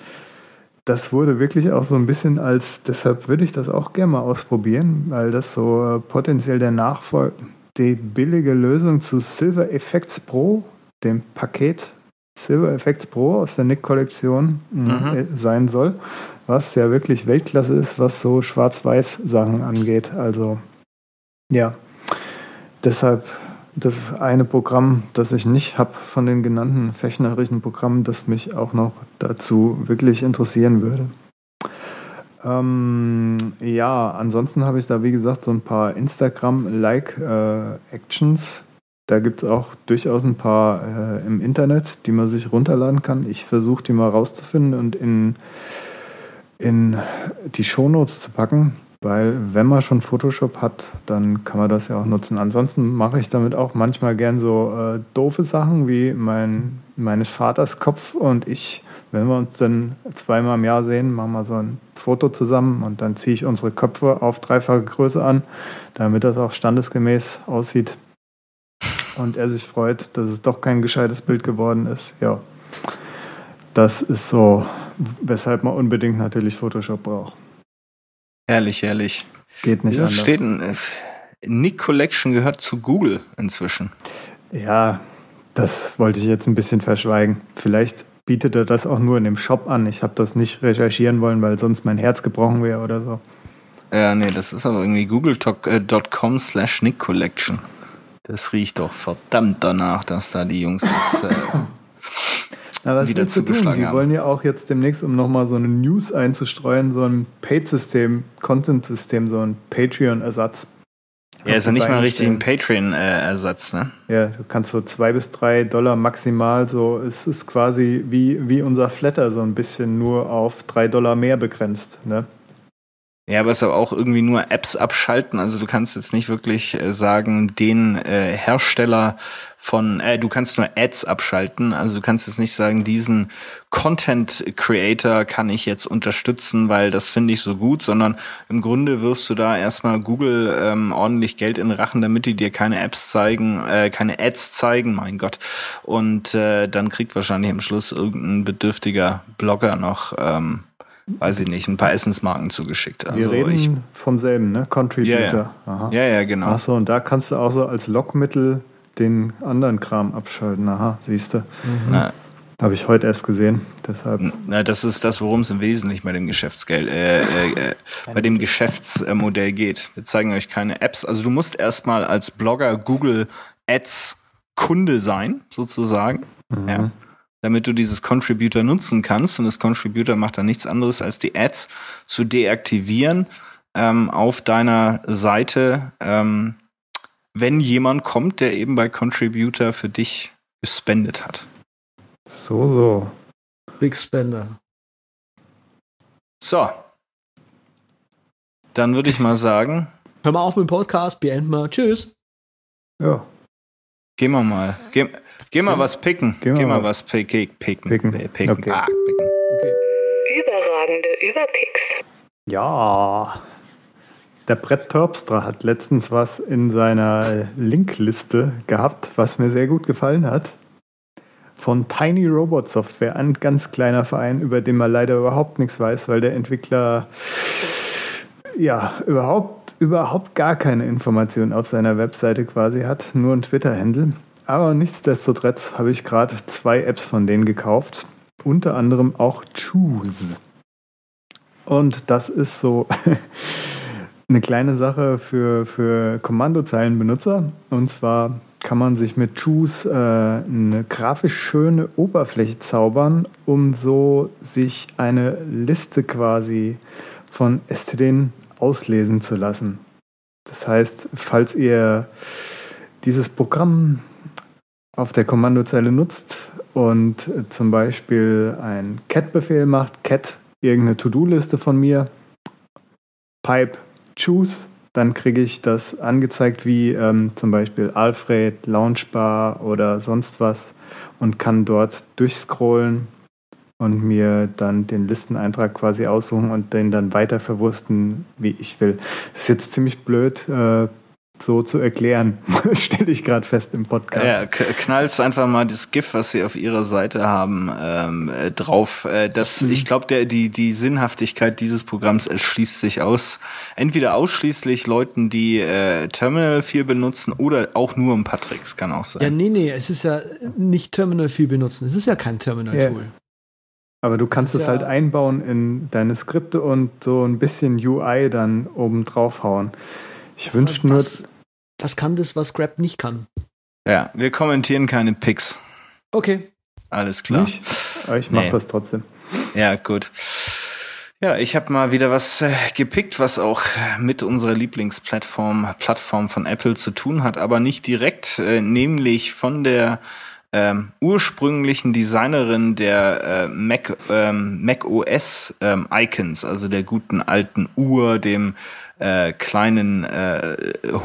Das wurde wirklich auch so ein bisschen als, deshalb würde ich das auch gerne mal ausprobieren, weil das so äh, potenziell der Nachfolger, die billige Lösung zu Silver Effects Pro, dem Paket Silver Effects Pro aus der Nick-Kollektion äh, sein soll, was ja wirklich Weltklasse ist, was so Schwarz-Weiß-Sachen angeht. Also ja, deshalb, das ist eine Programm, das ich nicht habe von den genannten fechnerischen Programmen, das mich auch noch dazu wirklich interessieren würde. Ähm, ja, ansonsten habe ich da, wie gesagt, so ein paar Instagram-Like-Actions. da gibt es auch durchaus ein paar äh, im Internet, die man sich runterladen kann. Ich versuche die mal rauszufinden und in, in die Shownotes zu packen. Weil wenn man schon Photoshop hat, dann kann man das ja auch nutzen. Ansonsten mache ich damit auch manchmal gern so äh, doofe Sachen wie mein, meines Vaters Kopf und ich wenn wir uns dann zweimal im Jahr sehen, machen wir so ein Foto zusammen und dann ziehe ich unsere Köpfe auf dreifache Größe an, damit das auch standesgemäß aussieht. Und er sich freut, dass es doch kein gescheites Bild geworden ist. Ja, das ist so, weshalb man unbedingt natürlich Photoshop braucht. Herrlich, herrlich. Geht nicht Wieso anders. steht ein, äh, Nick Collection gehört zu Google inzwischen. Ja, das wollte ich jetzt ein bisschen verschweigen. Vielleicht bietet er das auch nur in dem Shop an. Ich habe das nicht recherchieren wollen, weil sonst mein Herz gebrochen wäre oder so. Ja, nee, das ist aber irgendwie google.com slash Nick Collection. Das riecht doch verdammt danach, dass da die Jungs das. Äh, Na, was wieder du tun? Die haben. wollen ja auch jetzt demnächst, um nochmal so eine News einzustreuen, so ein Paid-System, Content-System, so ein Patreon-Ersatz. ja, ist ja nicht mal richtig ein. Patreon-Ersatz, ne? Ja, du kannst so zwei bis drei Dollar maximal, so es ist quasi wie, wie unser Flatter, so ein bisschen nur auf drei Dollar mehr begrenzt. Ne? Ja, aber es ist aber auch irgendwie nur Apps abschalten. Also du kannst jetzt nicht wirklich äh, sagen, den äh, Hersteller von, äh, du kannst nur Ads abschalten. Also du kannst jetzt nicht sagen, diesen Content Creator kann ich jetzt unterstützen, weil das finde ich so gut, sondern im Grunde wirst du da erstmal Google ähm, ordentlich Geld in Rachen, damit die dir keine Apps zeigen, äh, keine Ads zeigen, mein Gott. Und äh, dann kriegt wahrscheinlich am Schluss irgendein bedürftiger Blogger noch ähm, weiß ich nicht, ein paar Essensmarken zugeschickt. Also Wir reden ich, vom selben, ne? Contributor. Ja, ja. Aha. ja, ja, genau. Ach so, und da kannst du auch so als Lockmittel den anderen Kram abschalten. Aha, siehst du. Na, Habe ich heute erst gesehen. Deshalb. na, das ist das, worum es im Wesentlichen bei dem Geschäftsgeld, äh, äh, äh, bei dem Geschäftsmodell geht. Wir zeigen euch keine Apps. Also du musst erstmal als Blogger Google Ads Kunde sein, sozusagen. Ja. Damit du dieses Contributor nutzen kannst. Und das Contributor macht dann nichts anderes, als die Ads zu deaktivieren ähm, auf deiner Seite, ähm, wenn jemand kommt, der eben bei Contributor für dich gespendet hat. So, so. Big Spender. So. Dann würde ich mal sagen, Hör mal auf mit dem Podcast, beenden wir. Tschüss. Ja, gehen wir mal. Geh, geh mal was picken. Geh Geh mal mal, was was picken. Picken. picken. Äh, picken. Okay. Ah, picken. Okay. Überragende Überpicks. Ja. Der Brett Terpstra hat letztens was in seiner Linkliste gehabt, was mir sehr gut gefallen hat. Von Tiny Robot Software, ein ganz kleiner Verein, über den man leider überhaupt nichts weiß, weil der Entwickler ja überhaupt, überhaupt gar keine Informationen auf seiner Webseite quasi hat, nur ein Twitter-Handle. Aber nichtsdestotrotz habe ich gerade zwei Apps von denen gekauft, unter anderem auch Choose. Und das ist so eine kleine Sache für, für Kommandozeilenbenutzer. Und zwar kann man sich mit Choose äh, eine grafisch schöne Oberfläche zaubern, um so sich eine Liste quasi von STDen auslesen zu lassen. Das heißt, falls ihr dieses Programm auf der Kommandozeile nutzt und zum Beispiel einen cat-Befehl macht, cat irgendeine To-Do-Liste von mir, Pipe Choose, dann kriege ich das angezeigt wie ähm, zum Beispiel Alfred, Launchbar oder sonst was und kann dort durchscrollen und mir dann den Listeneintrag quasi aussuchen und den dann weiter verwursten, wie ich will. Das ist jetzt ziemlich blöd, äh, so zu erklären, stelle ich gerade fest im Podcast. Ja, knallst einfach mal das GIF, was sie auf ihrer Seite haben, ähm, äh, drauf. Äh, das, Mhm. Ich glaube, der die die Sinnhaftigkeit dieses Programms erschließt sich aus entweder ausschließlich Leuten, die äh, Terminal viel benutzen oder auch nur ein paar Tricks, kann auch sein. Ja, nee, nee, es ist ja nicht Terminal viel benutzen. Es ist ja kein Terminal-Tool. Aber du kannst es ja- halt einbauen in deine Skripte und so ein bisschen UI dann oben drauf hauen. Ich wünschte nur, Was, was kann das, was Grab nicht kann? Ja, wir kommentieren keine Picks. Okay. Alles klar. nicht, aber ich mache Nee. das trotzdem. Ja, gut. Ja, ich habe mal wieder was äh, gepickt, was auch mit unserer Lieblingsplattform Plattform von Apple zu tun hat, aber nicht direkt, äh, nämlich von der ähm, ursprünglichen Designerin der äh, Mac, ähm, Mac OS ähm, Icons, also der guten alten Uhr, dem äh, kleinen äh,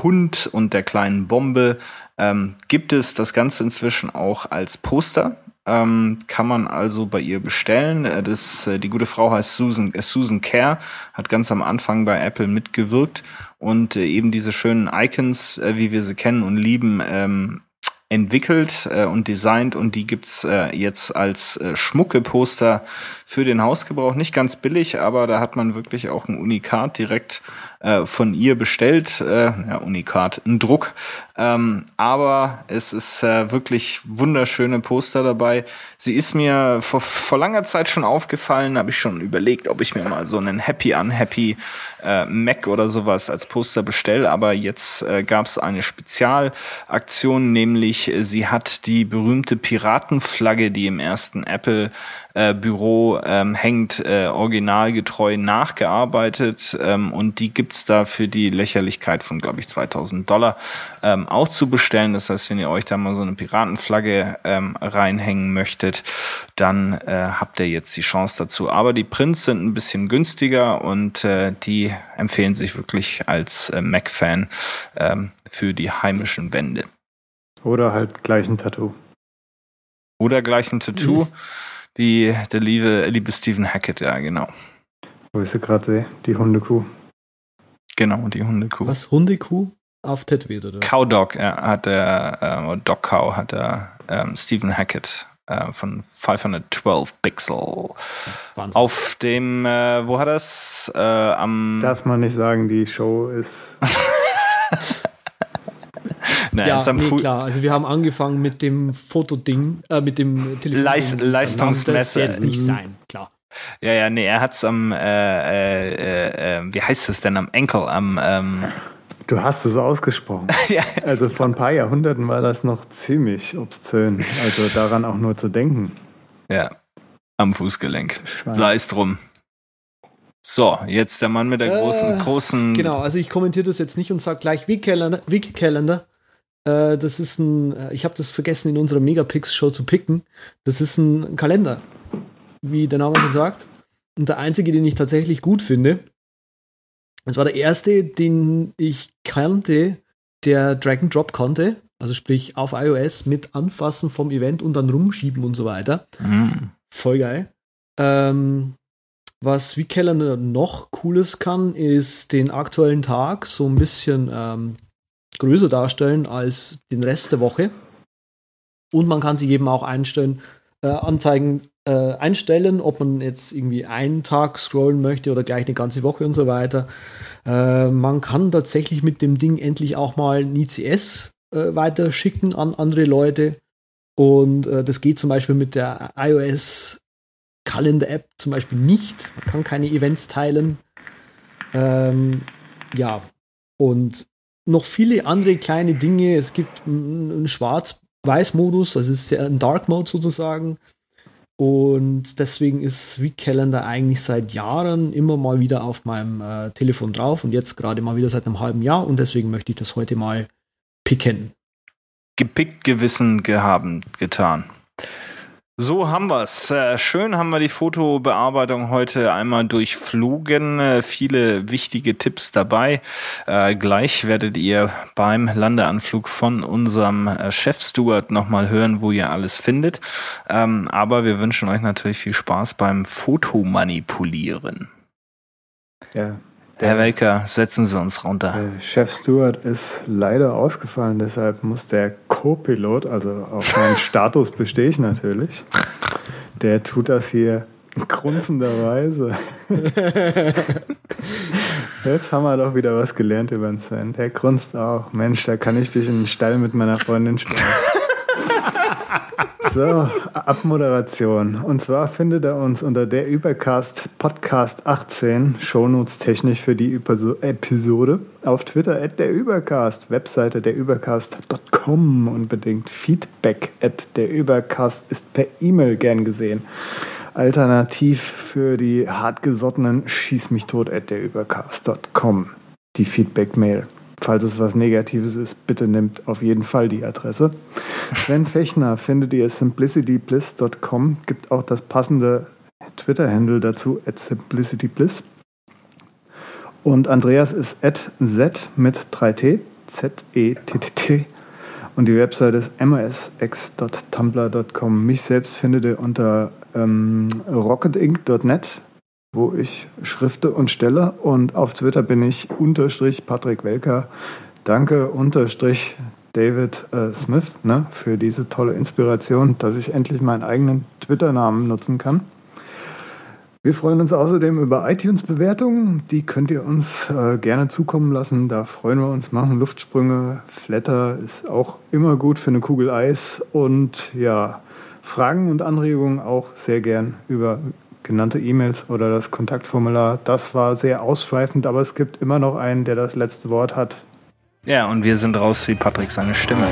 Hund und der kleinen Bombe, ähm, gibt es das Ganze inzwischen auch als Poster Ähm, kann man also bei ihr bestellen. Äh, das, äh, die gute Frau heißt Susan, äh, Susan Kerr, hat ganz am Anfang bei Apple mitgewirkt und äh, eben diese schönen Icons, äh, wie wir sie kennen und lieben, ähm, entwickelt äh, und designt und die gibt's äh, jetzt als äh, Schmucke-Poster für den Hausgebrauch. Nicht ganz billig, aber da hat man wirklich auch ein Unikat direkt äh, von ihr bestellt. Äh, ja, Unikat, ein Druck. Ähm, aber es ist äh, wirklich wunderschöne Poster dabei. Sie ist mir vor, vor langer Zeit schon aufgefallen, habe ich schon überlegt, ob ich mir mal so einen Happy Unhappy äh, Mac oder sowas als Poster bestelle. Aber jetzt äh, gab es eine Spezialaktion, nämlich äh, sie hat die berühmte Piratenflagge, die im ersten Apple äh, Büro ähm, hängt, äh, originalgetreu nachgearbeitet ähm, und die gibt's da für die Lächerlichkeit von, glaube ich, 2000 Dollar ähm, auch zu bestellen. Das heißt, wenn ihr euch da mal so eine Piratenflagge ähm, reinhängen möchtet, dann äh, habt ihr jetzt die Chance dazu. Aber die Prints sind ein bisschen günstiger und äh, die empfehlen sich wirklich als äh, Mac-Fan ähm, für die heimischen Wände. Oder halt gleich ein Tattoo. Oder gleich ein Tattoo. Mhm. Wie der liebe, liebe Stephen Hackett, ja, genau. Wo ich sie gerade sehe, die Hundekuh. Genau, die Hundekuh. Was, Hundekuh? Auf tätowiert, oder? Cowdog, ja, hat der, äh, Dog Cow hat der ähm, Stephen Hackett äh, von 512 Pixel. Wahnsinn. Auf dem, äh, wo hat das? Äh, am. Darf man nicht sagen, die Show ist. Nein, ja, nee, klar. Also wir haben angefangen mit dem Fotoding, äh, mit dem Telefon. Leist Leistungsmesser. Das jetzt nicht sein, klar. Ja, ja, nee, er hat es am, äh, äh, äh, wie heißt es denn, am Enkel, am, ähm Du hast es ausgesprochen. ja. Also vor ein paar Jahrhunderten war das noch ziemlich obszön. Also daran auch nur zu denken. Ja, am Fußgelenk. Sei es drum. So, jetzt der Mann mit der großen, äh, großen. Genau, also ich kommentiere das jetzt nicht und sage gleich Wiki-Calendar. Äh, das ist ein, äh, ich habe das vergessen in unserer Megapix-Show zu picken. Das ist ein Kalender, wie der Name schon sagt. Und der einzige, den ich tatsächlich gut finde, das war der erste, den ich kannte, der Drag and Drop konnte. Also sprich auf iOS mit Anfassen vom Event und dann rumschieben und so weiter. Mhm. Voll geil. Ähm, was Weekender noch Cooles kann, ist den aktuellen Tag so ein bisschen ähm, größer darstellen als den Rest der Woche. Und man kann sich eben auch einstellen, äh, Anzeigen äh, einstellen, ob man jetzt irgendwie einen Tag scrollen möchte oder gleich eine ganze Woche und so weiter. Äh, man kann tatsächlich mit dem Ding endlich auch mal ein ICS äh, weiterschicken an andere Leute. Und äh, das geht zum Beispiel mit der iOS Kalender-App zum Beispiel nicht. Man kann keine Events teilen. Ähm, ja, und noch viele andere kleine Dinge. Es gibt einen Schwarz-Weiß-Modus, das ist ein Dark Mode sozusagen. Und deswegen ist Week Calendar eigentlich seit Jahren immer mal wieder auf meinem äh, Telefon drauf und jetzt gerade mal wieder seit einem halben Jahr und deswegen möchte ich das heute mal picken. Gepickt, gewissen, gehaben, getan. So haben wir's. Äh, schön haben wir die Fotobearbeitung heute einmal durchflogen. Äh, viele wichtige Tipps dabei. Äh, gleich werdet ihr beim Landeanflug von unserem Chef Stuart nochmal hören, wo ihr alles findet. Ähm, aber wir wünschen euch natürlich viel Spaß beim Fotomanipulieren. Ja, Herr Welker, setzen Sie uns runter. Chef Stewart ist leider ausgefallen, deshalb muss der Co-Pilot, also auf meinen Status bestehe ich natürlich, der tut das hier grunzenderweise. Jetzt haben wir doch wieder was gelernt über den Sven. Der grunzt auch. Mensch, da kann ich dich in den Stall mit meiner Freundin spielen. So, Abmoderation. Und zwar findet er uns unter der Übercast Podcast 18, Shownotes technisch für die Episode, auf Twitter at der Übercast, Webseite der Übercast.com unbedingt Feedback at der Übercast ist per E-Mail gern gesehen. Alternativ für die hartgesottenen schieß mich tot at der Übercast.com die Feedback-Mail. Falls es was Negatives ist, bitte nehmt auf jeden Fall die Adresse. Sven Fechner findet ihr simplicitybliss.com, gibt auch das passende Twitter-Handle dazu, at simplicitybliss. Und Andreas ist at z mit 3t, z-e-t-t-t. Und die Website ist msx.tumblr.com. Mich selbst findet ihr unter ähm, rocketinc.net, wo ich schrifte und stelle. Und auf Twitter bin ich unterstrich Patrick Welker. Danke unterstrich David äh, Smith ne, für diese tolle Inspiration, dass ich endlich meinen eigenen Twitter-Namen nutzen kann. Wir freuen uns außerdem über iTunes-Bewertungen. Die könnt ihr uns äh, gerne zukommen lassen. Da freuen wir uns, machen Luftsprünge. Flatter ist auch immer gut für eine Kugel Eis. Und ja, Fragen und Anregungen auch sehr gern über genannte E-Mails oder das Kontaktformular. Das war sehr ausschweifend, aber es gibt immer noch einen, der das letzte Wort hat. Ja, und wir sind raus wie Patrick seine Stimme.